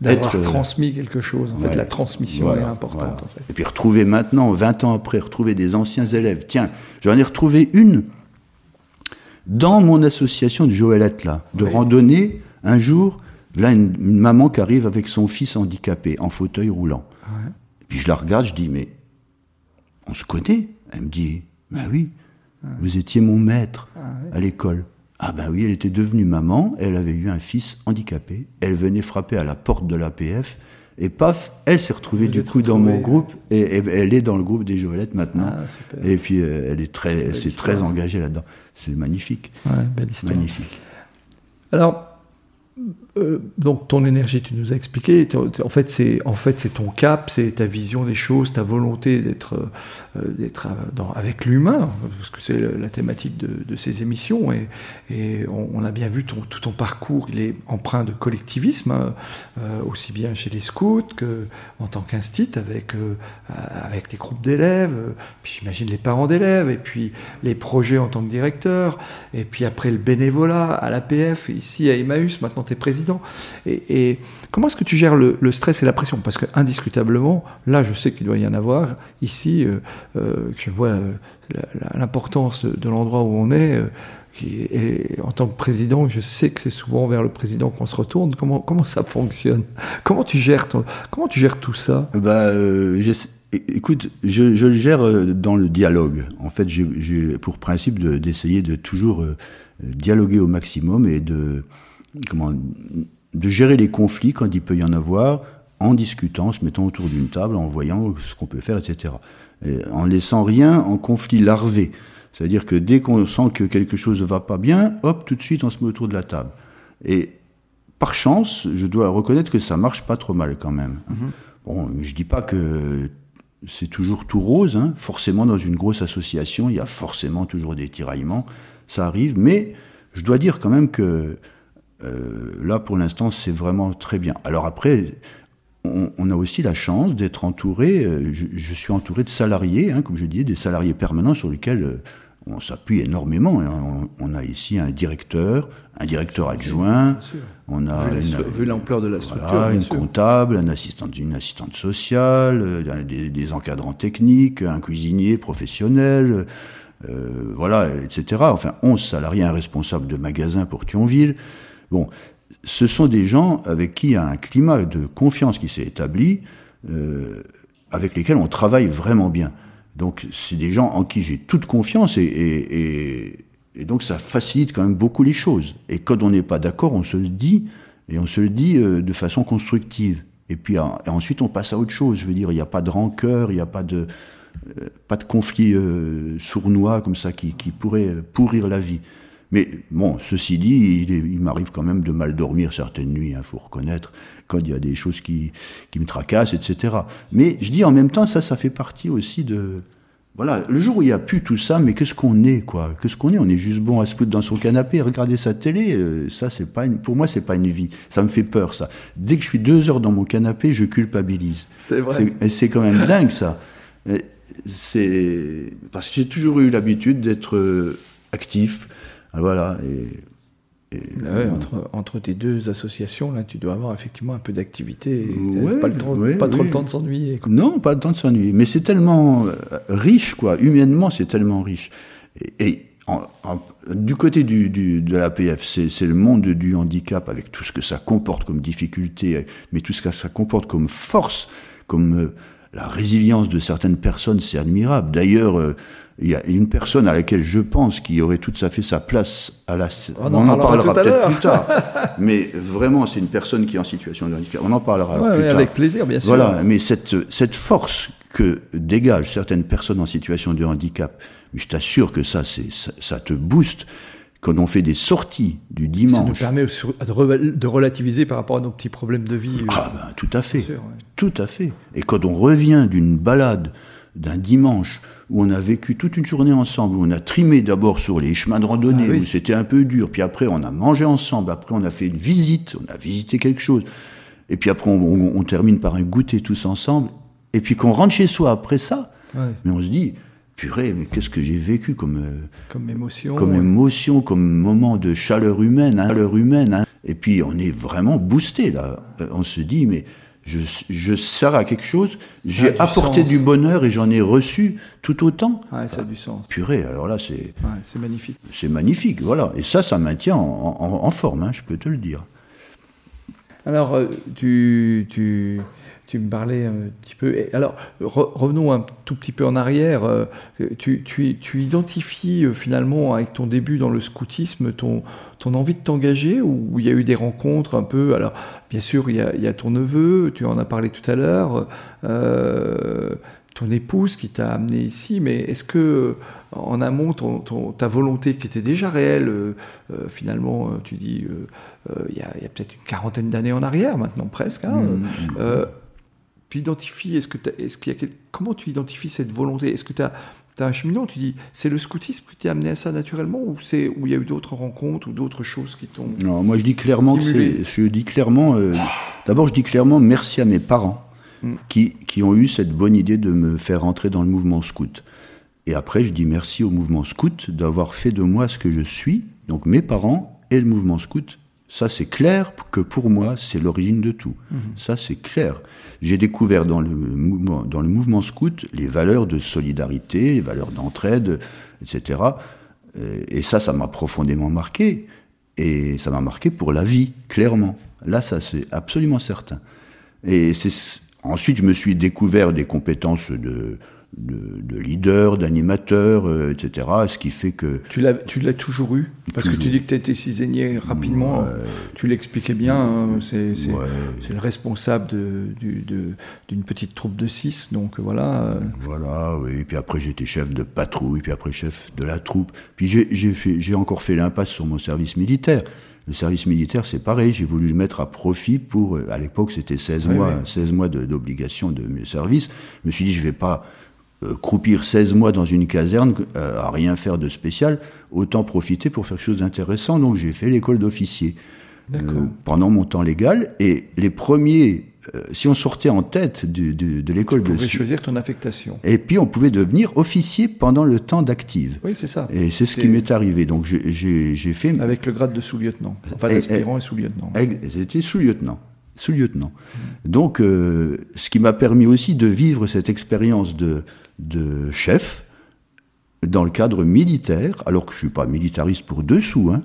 D'avoir euh, transmis quelque chose en fait. la transmission est importante en fait. et puis retrouver maintenant 20 ans après retrouver des anciens élèves. Tiens j'en ai retrouvé une dans mon association de Joëlette là de randonnée. Un jour là une maman qui arrive avec son fils handicapé en fauteuil roulant puis je la regarde, je dis, mais on se connaît Elle me dit, ben oui, vous étiez mon maître ah à l'école. Ah ben oui, elle était devenue maman, elle avait eu un fils handicapé, elle venait frapper à la porte de l'APF, et paf, elle s'est retrouvée du coup dans mon groupe, et, elle est dans le groupe des Joëlettes maintenant. Ah, et puis euh, elle est très, c'est très engagée là-dedans. C'est magnifique. belle histoire. Magnifique. Alors, euh, donc ton énergie, tu nous as expliqué. En fait, c'est en fait c'est ton cap, c'est ta vision des choses, ta volonté d'être euh, d'être avec l'humain, parce que c'est la thématique de, ces émissions. Et, on, a bien vu tout ton parcours, il est empreint de collectivisme, hein, euh, aussi bien chez les scouts que en tant qu'instit avec avec les groupes d'élèves, puis j'imagine les parents d'élèves, et puis les projets en tant que directeur, et puis après le bénévolat à l'APF, ici à Emmaüs, maintenant tu es président et, comment est-ce que tu gères le, stress et la pression? Parce que indiscutablement, là, je sais qu'il doit y en avoir. Ici, euh, euh, je vois euh, l'importance de, l'endroit où on est. et en tant que président, je sais que c'est souvent vers le président qu'on se retourne. Comment, ça fonctionne? Comment tu gères comment tu gères tout ça? Bah, Écoute, je, le gère dans le dialogue. En fait, j'ai pour principe d'essayer de, toujours dialoguer au maximum et de comment, de gérer les conflits quand il peut y en avoir, en discutant, en se mettant autour d'une table, en voyant ce qu'on peut faire, etc. en laissant rien en conflit larvé. C'est-à-dire que dès qu'on sent que quelque chose ne va pas bien, hop, tout de suite on se met autour de la table. Et par chance, je dois reconnaître que ça marche pas trop mal quand même. Mm-hmm. Bon, je dis pas que c'est toujours tout rose. Hein. Forcément, dans une grosse association, il y a forcément toujours des tiraillements. Ça arrive, mais je dois dire quand même que euh, là, pour l'instant, c'est vraiment très bien. Alors après, on, a aussi la chance d'être entouré, euh, je, suis entouré de salariés, hein, comme je disais, des salariés permanents sur lesquels euh, on s'appuie énormément. Hein. On, a ici un directeur, un directeur adjoint, on a vu l'ampleur de la structure, une comptable, un assistant, une assistante sociale, des, encadrants techniques, un cuisinier professionnel, voilà, etc. Enfin, 11 salariés, un responsable de magasin pour Thionville. Bon, ce sont des gens avec qui il y a un climat de confiance qui s'est établi, euh, avec lesquels on travaille vraiment bien. Donc, c'est des gens en qui j'ai toute confiance et, donc ça facilite quand même beaucoup les choses. Et quand on n'est pas d'accord, on se le dit Et on se le dit euh, de façon constructive. Et puis ensuite, on passe à autre chose. Je veux dire, il n'y a pas de rancœur, il n'y a pas de, euh, conflit sournois comme ça qui, pourrait pourrir la vie. Mais bon, ceci dit, il, il m'arrive quand même de mal dormir certaines nuits, il hein, faut reconnaître, quand il y a des choses qui, qui me tracassent, etc. Mais je dis en même temps, ça, ça fait partie aussi de, voilà, le jour où il n'y a plus tout ça, mais qu'est-ce qu'on est, quoi? Qu'est-ce qu'on est? On est juste bon à se foutre dans son canapé, regarder sa télé. Euh, ça, c'est pas une, pour moi, c'est pas une vie. Ça me fait peur, ça. Dès que je suis deux heures dans mon canapé, je culpabilise. C'est vrai. C'est quand même dingue, ça. C'est parce que j'ai toujours eu l'habitude d'être euh, actif. Voilà. Et ah entre, entre, tes deux associations, là, tu dois avoir effectivement un peu d'activité. pas, le pas trop le temps de s'ennuyer. Non, pas le temps de s'ennuyer. Mais c'est tellement euh, riche, quoi. Humainement, c'est tellement riche. Et, du côté du, du, de l'APF, c'est le monde du handicap avec tout ce que ça comporte comme difficulté, mais tout ce que ça comporte comme force, comme euh, la résilience de certaines personnes, c'est admirable. D'ailleurs, euh, il y a une personne à laquelle je pense qui aurait tout à fait sa place à la. On, on en, parlera, peut-être plus tard. mais vraiment, c'est une personne qui est en situation de handicap. On en parlera plus tard. Avec plaisir, bien sûr. Voilà, mais cette, cette force que dégagent certaines personnes en situation de handicap, je t'assure que ça, c'est, ça, ça te booste quand on fait des sorties du dimanche. Ça nous permet de relativiser par rapport à nos petits problèmes de vie. Ah ben, tout à fait. Tout à fait. Et quand on revient d'une balade d'un dimanche où on a vécu toute une journée ensemble, où on a trimé d'abord sur les chemins de randonnée, ah où c'était un peu dur, puis après on a mangé ensemble, après on a fait une visite, on a visité quelque chose, et puis après on, termine par un goûter tous ensemble, et puis qu'on rentre chez soi après ça, mais on se dit, purée, mais qu'est-ce que j'ai vécu comme, euh, comme émotion, comme émotion, comme moment de chaleur humaine, hein, chaleur humaine, hein. et puis on est vraiment boosté là, euh, on se dit, mais je, je sers à quelque chose, j'ai apporté du bonheur et j'en ai reçu tout autant. Ouais, ça a du sens. Purée, alors là, c'est. Ouais, c'est magnifique. C'est magnifique, voilà. Et ça, ça maintient en, en, en forme, hein, je peux te le dire. Alors, euh, tu, tu, tu me parlais un petit peu. alors, revenons un tout petit peu en arrière. Euh, tu, tu, tu identifies euh, finalement, avec ton début dans le scoutisme, ton, ton envie de t'engager ou il y a eu des rencontres un peu Alors, bien sûr, il y a, il y a ton neveu, tu en as parlé tout à l'heure, euh, ton épouse qui t'a amené ici, mais est-ce que en amont, ton, ta volonté qui était déjà réelle, finalement, tu dis, il y a, a peut-être une quarantaine d'années en arrière, maintenant presque, hein, mmh, mmh tu identifies, est-ce que est-ce qu'il y a comment tu identifies cette volonté? Est-ce que tu as, as, un cheminement? Tu dis, c'est le scoutisme qui t'a amené à ça naturellement ou c'est où il y a eu d'autres rencontres ou d'autres choses qui t'ont Non, moi je dis clairement que je dis clairement, euh, d'abord je dis clairement merci à mes parents mm. qui, qui ont eu cette bonne idée de me faire entrer dans le mouvement scout. Et après je dis merci au mouvement scout d'avoir fait de moi ce que je suis, donc mes parents et le mouvement scout ça, c'est clair que pour moi, c'est l'origine de tout. Mhm. Ça, c'est clair. J'ai découvert dans le, mouvement, scout les valeurs de solidarité, les valeurs d'entraide, etc. Et ça, ça m'a profondément marqué. Et ça m'a marqué pour la vie, clairement. Là, ça, c'est absolument certain. Et ensuite, je me suis découvert des compétences de, de, leader, d'animateur, euh, etc. Ce qui fait que... Tu l'as, tu l'as toujours eu? Parce que tu dis que tu as été cisaigné rapidement. Tu l'expliquais bien. Hein, c'est, c'est, le responsable de, d'une petite troupe de six. Donc voilà. Voilà, oui. Puis après, j'étais chef de patrouille. Puis après, chef de la troupe. Puis j'ai, j'ai, fait, j'ai encore fait l'impasse sur mon service militaire. Le service militaire, c'est pareil. J'ai voulu le mettre à profit pour... À l'époque, c'était 16 mois, 16 mois d'obligation de, de service. Je me suis dit, je vais pas euh, croupir 16 mois dans une caserne euh, à rien faire de spécial, autant profiter pour faire quelque chose d'intéressant. Donc j'ai fait l'école d'officier euh, pendant mon temps légal. Et les premiers, si on sortait en tête de, de, l'école de... Tu pouvais choisir ton affectation. Et puis on pouvait devenir officier pendant le temps d'active. Oui, c'est ça. Et c'est ce qui m'est arrivé. Donc j'ai fait... Avec le grade de sous-lieutenant. Enfin, d'aspirant et, sous-lieutenant. J'étais sous-lieutenant sous-lieutenant. Donc, ce qui m'a permis aussi de vivre cette expérience de, de chef dans le cadre militaire, alors que je suis pas militariste pour dessous, hein,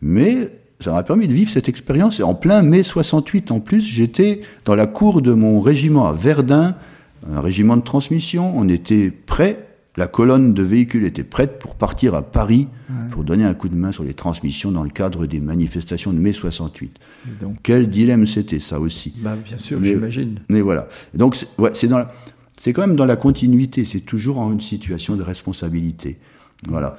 mais ça m'a permis de vivre cette expérience. Et en plein mai 68, en plus, j'étais dans la cour de mon régiment à Verdun, un régiment de transmission. On était prêt La colonne de véhicules était prête pour partir à Paris pour donner un coup de main sur les transmissions dans le cadre des manifestations de mai 68. Donc, Quel dilemme c'était ça aussi. Bah, bien sûr, j'imagine. Mais voilà. Donc c'est ouais, dans c'est quand même dans la continuité. C'est toujours en une situation de responsabilité. Voilà.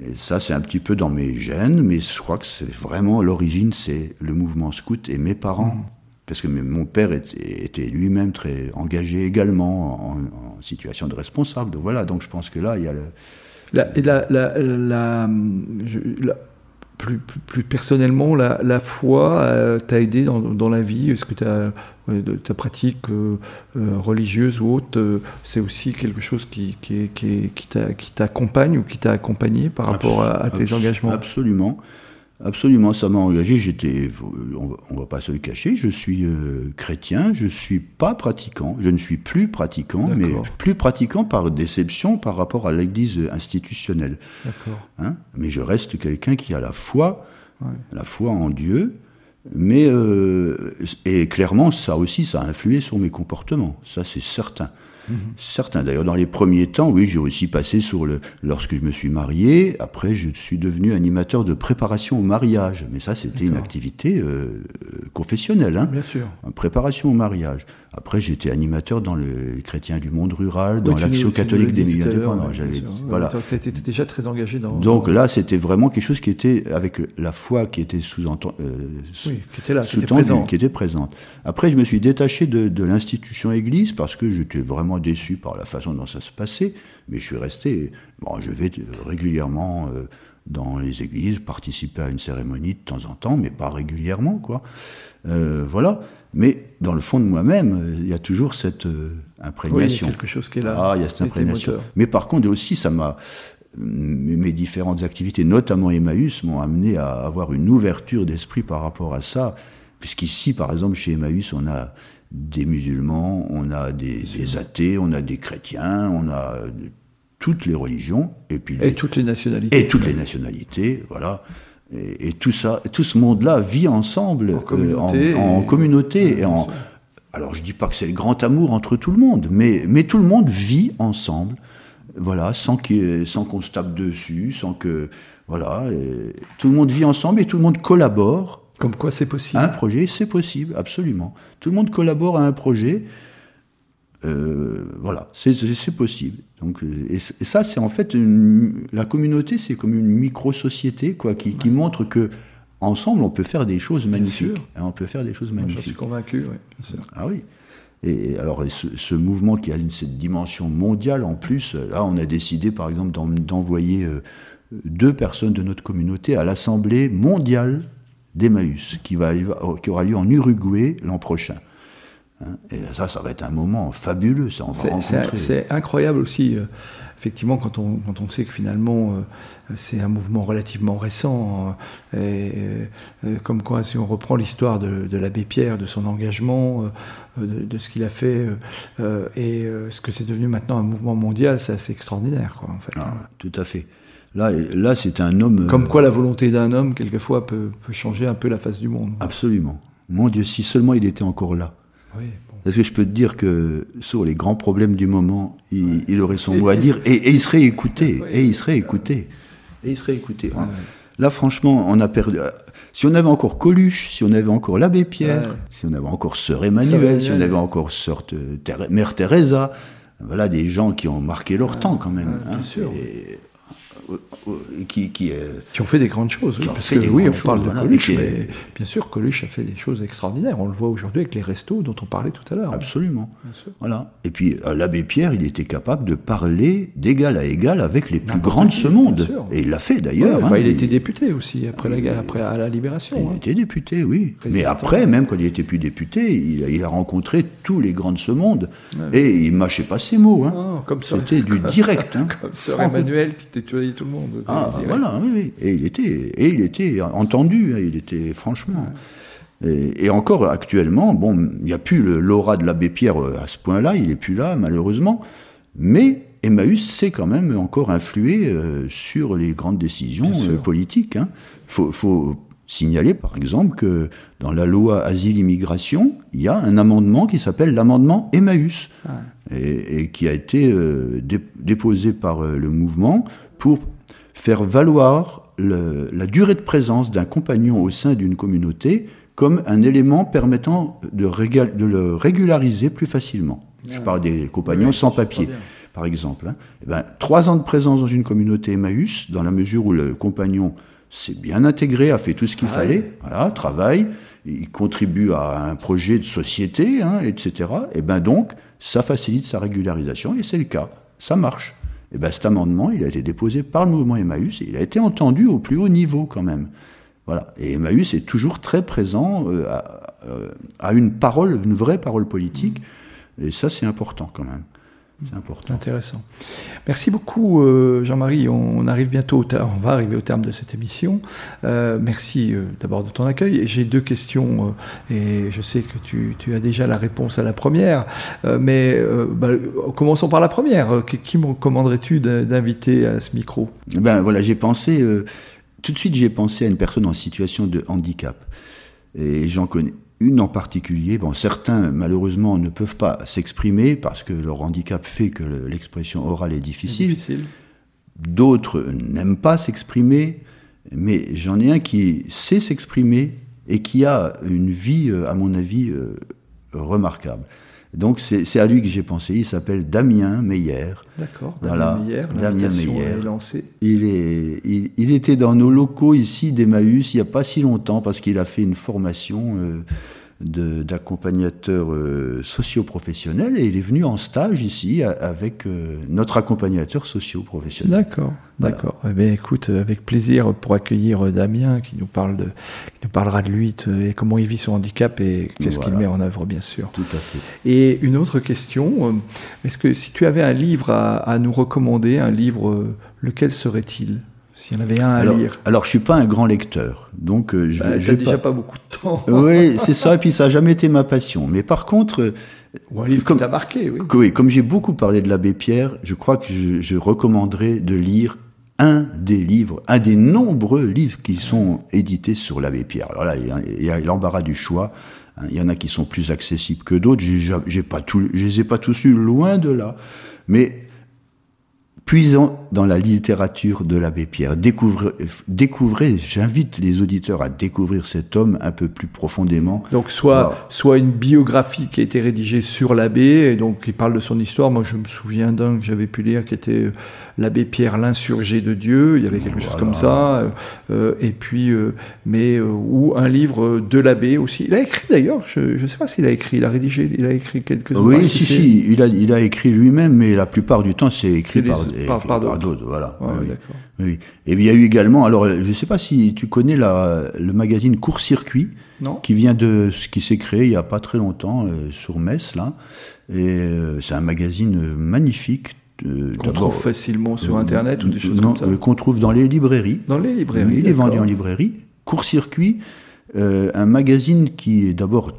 Et ça, c'est un petit peu dans mes gènes, mais je crois que c'est vraiment l'origine, c'est le mouvement scout et mes parents. Mmh parce que mon père était, lui-même très engagé également en, situation de responsable. Donc voilà, donc je pense que là, il y a le... La, la, la, plus, plus, personnellement, la, foi euh, t'a aidé dans, dans, la vie? Est-ce que ta, ta pratique euh, euh, religieuse ou autre, c'est aussi quelque chose qui, qui, qui, qui t'accompagne ou qui t'a accompagné par rapport à, tes engagements? Absolument. Absolument, ça m'a engagé. J'étais, on va pas se le cacher, je suis euh, chrétien, je suis pas pratiquant, je ne suis plus pratiquant, mais plus pratiquant par déception par rapport à l'Église institutionnelle. Hein mais je reste quelqu'un qui a la foi, la foi en Dieu. Mais euh, et clairement, ça aussi, ça a influé sur mes comportements. Ça, c'est certain. Certains, d'ailleurs, dans les premiers temps, oui, j'ai aussi passé sur le. Lorsque je me suis marié, après, je suis devenu animateur de préparation au mariage. Mais ça, c'était une activité euh, confessionnelle, hein. Bien sûr. Préparation au mariage. Après, j'étais animateur dans le chrétien du monde rural, dans l'action catholique des milieux indépendants. J'avais, voilà. Tu étais déjà très engagé dans. Donc là, c'était vraiment quelque chose qui était avec la foi qui était sous-entendue, euh, oui, qui était là, qui était, présente. qui était présente. Après, je me suis détaché de, de l'institution Église parce que j'étais vraiment déçu par la façon dont ça se passait. Mais je suis resté. Bon, je vais régulièrement. Euh, dans les églises, participer à une cérémonie de temps en temps, mais pas régulièrement, quoi. Euh, voilà. Mais dans le fond de moi-même, euh, il y a toujours cette euh, imprégnation. il y a quelque chose qui est là. Ah, il y a cette imprégnation. Mais par contre, aussi, ça m'a mes différentes activités, notamment Emmaüs, m'ont amené à avoir une ouverture d'esprit par rapport à ça. Puisqu'ici, par exemple, chez Emmaüs, on a des musulmans, on a des, des athées, on a des chrétiens, on a toutes les religions et puis et toutes les nationalités. et toutes les nationalités voilà. Et, tout ça tout ce monde là vit ensemble en communauté, euh, en, communauté et en alors je dis pas que c'est le grand amour entre tout le monde mais mais tout le monde vit ensemble voilà sans qu'on sans qu'on se tape dessus sans que voilà tout le monde vit ensemble et tout le monde collabore comme quoi c'est possible un projet c'est possible absolument tout le monde collabore à un projet euh, voilà, c'est possible. Donc, euh, et, ça, c'est en fait la communauté, c'est comme une micro-société quoi, qui, qui, montre que ensemble, on peut faire des choses magnifiques. Hein, on peut faire des choses magnifiques. Je suis convaincu, oui, bien sûr. Ah oui. Et alors, ce, mouvement qui a une, cette dimension mondiale, en plus, là, on a décidé, par exemple, d'envoyer euh, deux personnes de notre communauté à l'Assemblée mondiale d'Emmaüs, qui, va, qui aura lieu en Uruguay l'an prochain. Hein, et ça, ça va être un moment fabuleux, ça, on va rencontrer. C'est incroyable aussi, euh, effectivement, quand on, quand on sait que finalement, euh, c'est un mouvement relativement récent. Euh, et, comme quoi, si on reprend l'histoire de, de l'abbé Pierre, de son engagement, de, ce qu'il a fait, et ce que c'est devenu maintenant un mouvement mondial, c'est assez extraordinaire, quoi, en fait. Ah, tout à fait. Là, là c'est un homme... Comme quoi la volonté d'un homme, quelquefois, peut, peut changer un peu la face du monde. Absolument. Mon Dieu, si seulement il était encore là. Est-ce que je peux te dire que sur les grands problèmes du moment, il, aurait son mot à dire et, il serait écouté, et il serait écouté, et il serait écouté. Là, franchement, on a perdu. Si on avait encore Coluche, si on avait encore l'abbé Pierre, si on avait encore Sœur Emmanuel, si on avait encore Sœur Mère Teresa, voilà des gens qui ont marqué leur temps quand même. Hein, bien sûr qui, qui, qui, ont fait des grandes choses. Oui, parce que, oui, on parle de Coluche, mais bien sûr, Coluche a fait des choses extraordinaires. On le voit aujourd'hui avec les restos dont on parlait tout à l'heure. Absolument. Voilà. Et puis, euh, l'abbé Pierre, il était capable de parler d'égal à égal avec les plus grands de ce monde. Et il l'a fait d'ailleurs. Hein, il était député aussi après la, après à la libération. Il hein. était député, oui. Mais après, même quand il était plus député, il, a rencontré tous les grands de ce monde. Et il mâchait pas ses mots. Hein. C'était du direct. comme Sœur Emmanuel qui tutoyait tout le monde. Ah, voilà, oui, oui. Et il était, et il était entendu, hein, il était franchement. Et, encore actuellement, bon, il n'y a plus l'aura de l'abbé Pierre euh, à ce point-là, il n'est plus là, malheureusement. Mais Emmaüs s'est quand même encore influé euh, sur les grandes décisions euh, politiques. Hein. Faut, faut, signaler par exemple que dans la loi asile-immigration, il y a un amendement qui s'appelle l'amendement Emmaüs, et, qui a été euh, déposé par euh, le mouvement pour faire valoir la durée de présence d'un compagnon au sein d'une communauté comme un élément permettant de, le régulariser plus facilement. Je parle des compagnons sans papier, par exemple. Hein. Eh ben, trois ans de présence dans une communauté Emmaüs, dans la mesure où le compagnon s'est bien intégré, a fait tout ce qu'il ah fallait, voilà, travaille, il contribue à un projet de société, hein, etc. Et eh ben donc, ça facilite sa régularisation, et c'est le cas, ça marche. Et eh ben cet amendement, il a été déposé par le mouvement Emmaüs, et il a été entendu au plus haut niveau quand même. Voilà. Et Emmaüs est toujours très présent euh, euh, à, une parole, une vraie parole politique, et ça c'est important quand même. C'est important. Intéressant. Merci beaucoup, euh, Jean-Marie. On, arrive bientôt, au on va arriver au terme de cette émission. Euh, merci euh, d'abord de ton accueil. J'ai deux questions et je sais que tu, as déjà la réponse à la première. mais bah, commençons par la première. Qui, me recommanderais-tu d'inviter à ce micro? Ben voilà, j'ai pensé tout de suite, j'ai pensé à une personne en situation de handicap. Et j'en connais une en particulier, bon, certains malheureusement ne peuvent pas s'exprimer parce que leur handicap fait que l'expression orale est difficile. difficile. D'autres n'aiment pas s'exprimer, mais j'en ai un qui sait s'exprimer et qui a une vie, euh, à mon avis, euh, remarquable. Donc c'est à lui que j'ai pensé. Il s'appelle Damien Meyer. D'accord. Damien Meyer. Damien Meyer. Est lancée. Il, est, il, était dans nos locaux ici d'Emmaüs il n'y a pas si longtemps parce qu'il a fait une formation. Euh, d'accompagnateur euh, socio-professionnel et il est venu en stage ici avec euh, notre accompagnateur socio-professionnel. D'accord, d'accord. Eh bien, écoute, avec plaisir pour accueillir euh, Damien qui nous parle de, qui nous parlera de lui et comment il vit son handicap et qu'est-ce qu'il met en œuvre, bien sûr. Tout à fait. Et une autre question, est-ce que si tu avais un livre à, à nous recommander, un livre, lequel serait-il? S'il y en avait un à lire. Alors, je suis pas un grand lecteur, donc euh, je. Bah, déjà pas... beaucoup de temps. oui, c'est ça. Et puis ça a jamais été ma passion. Mais par contre, Ou un livre comme, qui t'a marqué, oui. oui. Comme j'ai beaucoup parlé de l'abbé Pierre, je crois que je, je, recommanderais de lire un des livres, un des nombreux livres qui sont édités sur l'abbé Pierre. Alors là, il y a l'embarras du choix. Hein. Il y en a qui sont plus accessibles que d'autres. J'ai pas tout, je les ai pas tous lus, loin de là. Mais puisons dans la littérature de l'abbé Pierre. Découvrez, découvrez j'invite les auditeurs à découvrir cet homme un peu plus profondément. Donc soit, soit une biographie qui a été rédigée sur l'abbé, et donc qui parle de son histoire. Moi je me souviens d'un que j'avais pu lire qui était euh, l'abbé Pierre l'insurgé de Dieu, il y avait quelque chose comme ça, euh, euh, et puis, mais, ou un livre de l'abbé aussi. Il a écrit d'ailleurs, je ne sais pas s'il a écrit, il a rédigé, il a écrit quelques Oui, si, si, il a, il a écrit lui-même, mais la plupart du temps c'est écrit par, par, d'autres. Voilà. oui, Et il y a eu également, alors je ne sais pas si tu connais la, le magazine Court Circuit, qui vient de ce qui s'est créé il n'y a pas très longtemps sur Metz, là. Et c'est un magazine magnifique qu'on trouve facilement sur Internet ou des choses comme ça Qu'on trouve dans les librairies. Dans les librairies. Il est vendu en librairie. Court-circuit, euh, un magazine qui est d'abord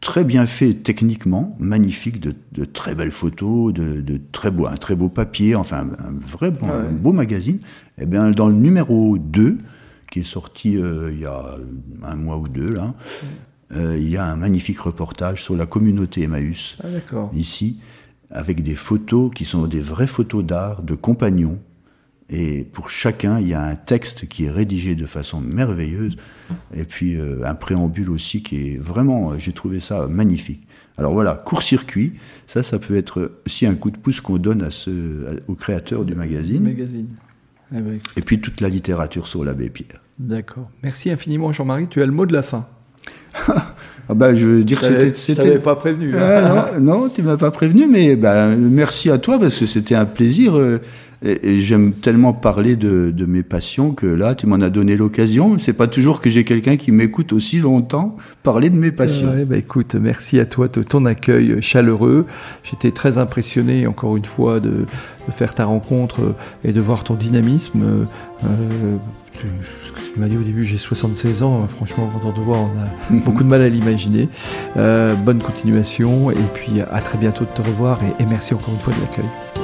très bien fait techniquement, magnifique, de, très belles photos, de, très beau, un très beau papier, enfin un vrai bon, beau magazine. Et eh bien dans le numéro 2, qui est sorti euh, il y a un mois ou deux là, euh, il y a un magnifique reportage sur la communauté Emmaüs, ah, ici avec des photos qui sont des vraies photos d'art de compagnons. Et pour chacun, il y a un texte qui est rédigé de façon merveilleuse, et puis euh, un préambule aussi qui est vraiment, euh, j'ai trouvé ça magnifique. Alors voilà, court-circuit, ça, ça peut être aussi un coup de pouce qu'on donne à ce, au créateur du magazine. magazine. Eh ben, et puis toute la littérature sur l'abbé Pierre. D'accord. Merci infiniment Jean-Marie, tu as le mot de la fin. Ah bah, je veux dire que c'était. C'était pas prévenu. Hein. non, non, tu m'as pas prévenu, mais bah, merci à toi parce que c'était un plaisir. Euh, et, j'aime tellement parler de, de, mes passions que là, tu m'en as donné l'occasion. C'est pas toujours que j'ai quelqu'un qui m'écoute aussi longtemps parler de mes passions. bah écoute, merci à toi de ton accueil chaleureux. J'étais très impressionné, encore une fois, de, de, faire ta rencontre et de voir ton dynamisme. Euh, il m'a dit au début j'ai 76 ans, franchement, quand on te voit, on a mhm. beaucoup de mal à l'imaginer. Euh, bonne continuation et puis à très bientôt de te revoir et, merci encore une fois de l'accueil.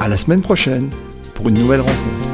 à la semaine prochaine pour une nouvelle rencontre.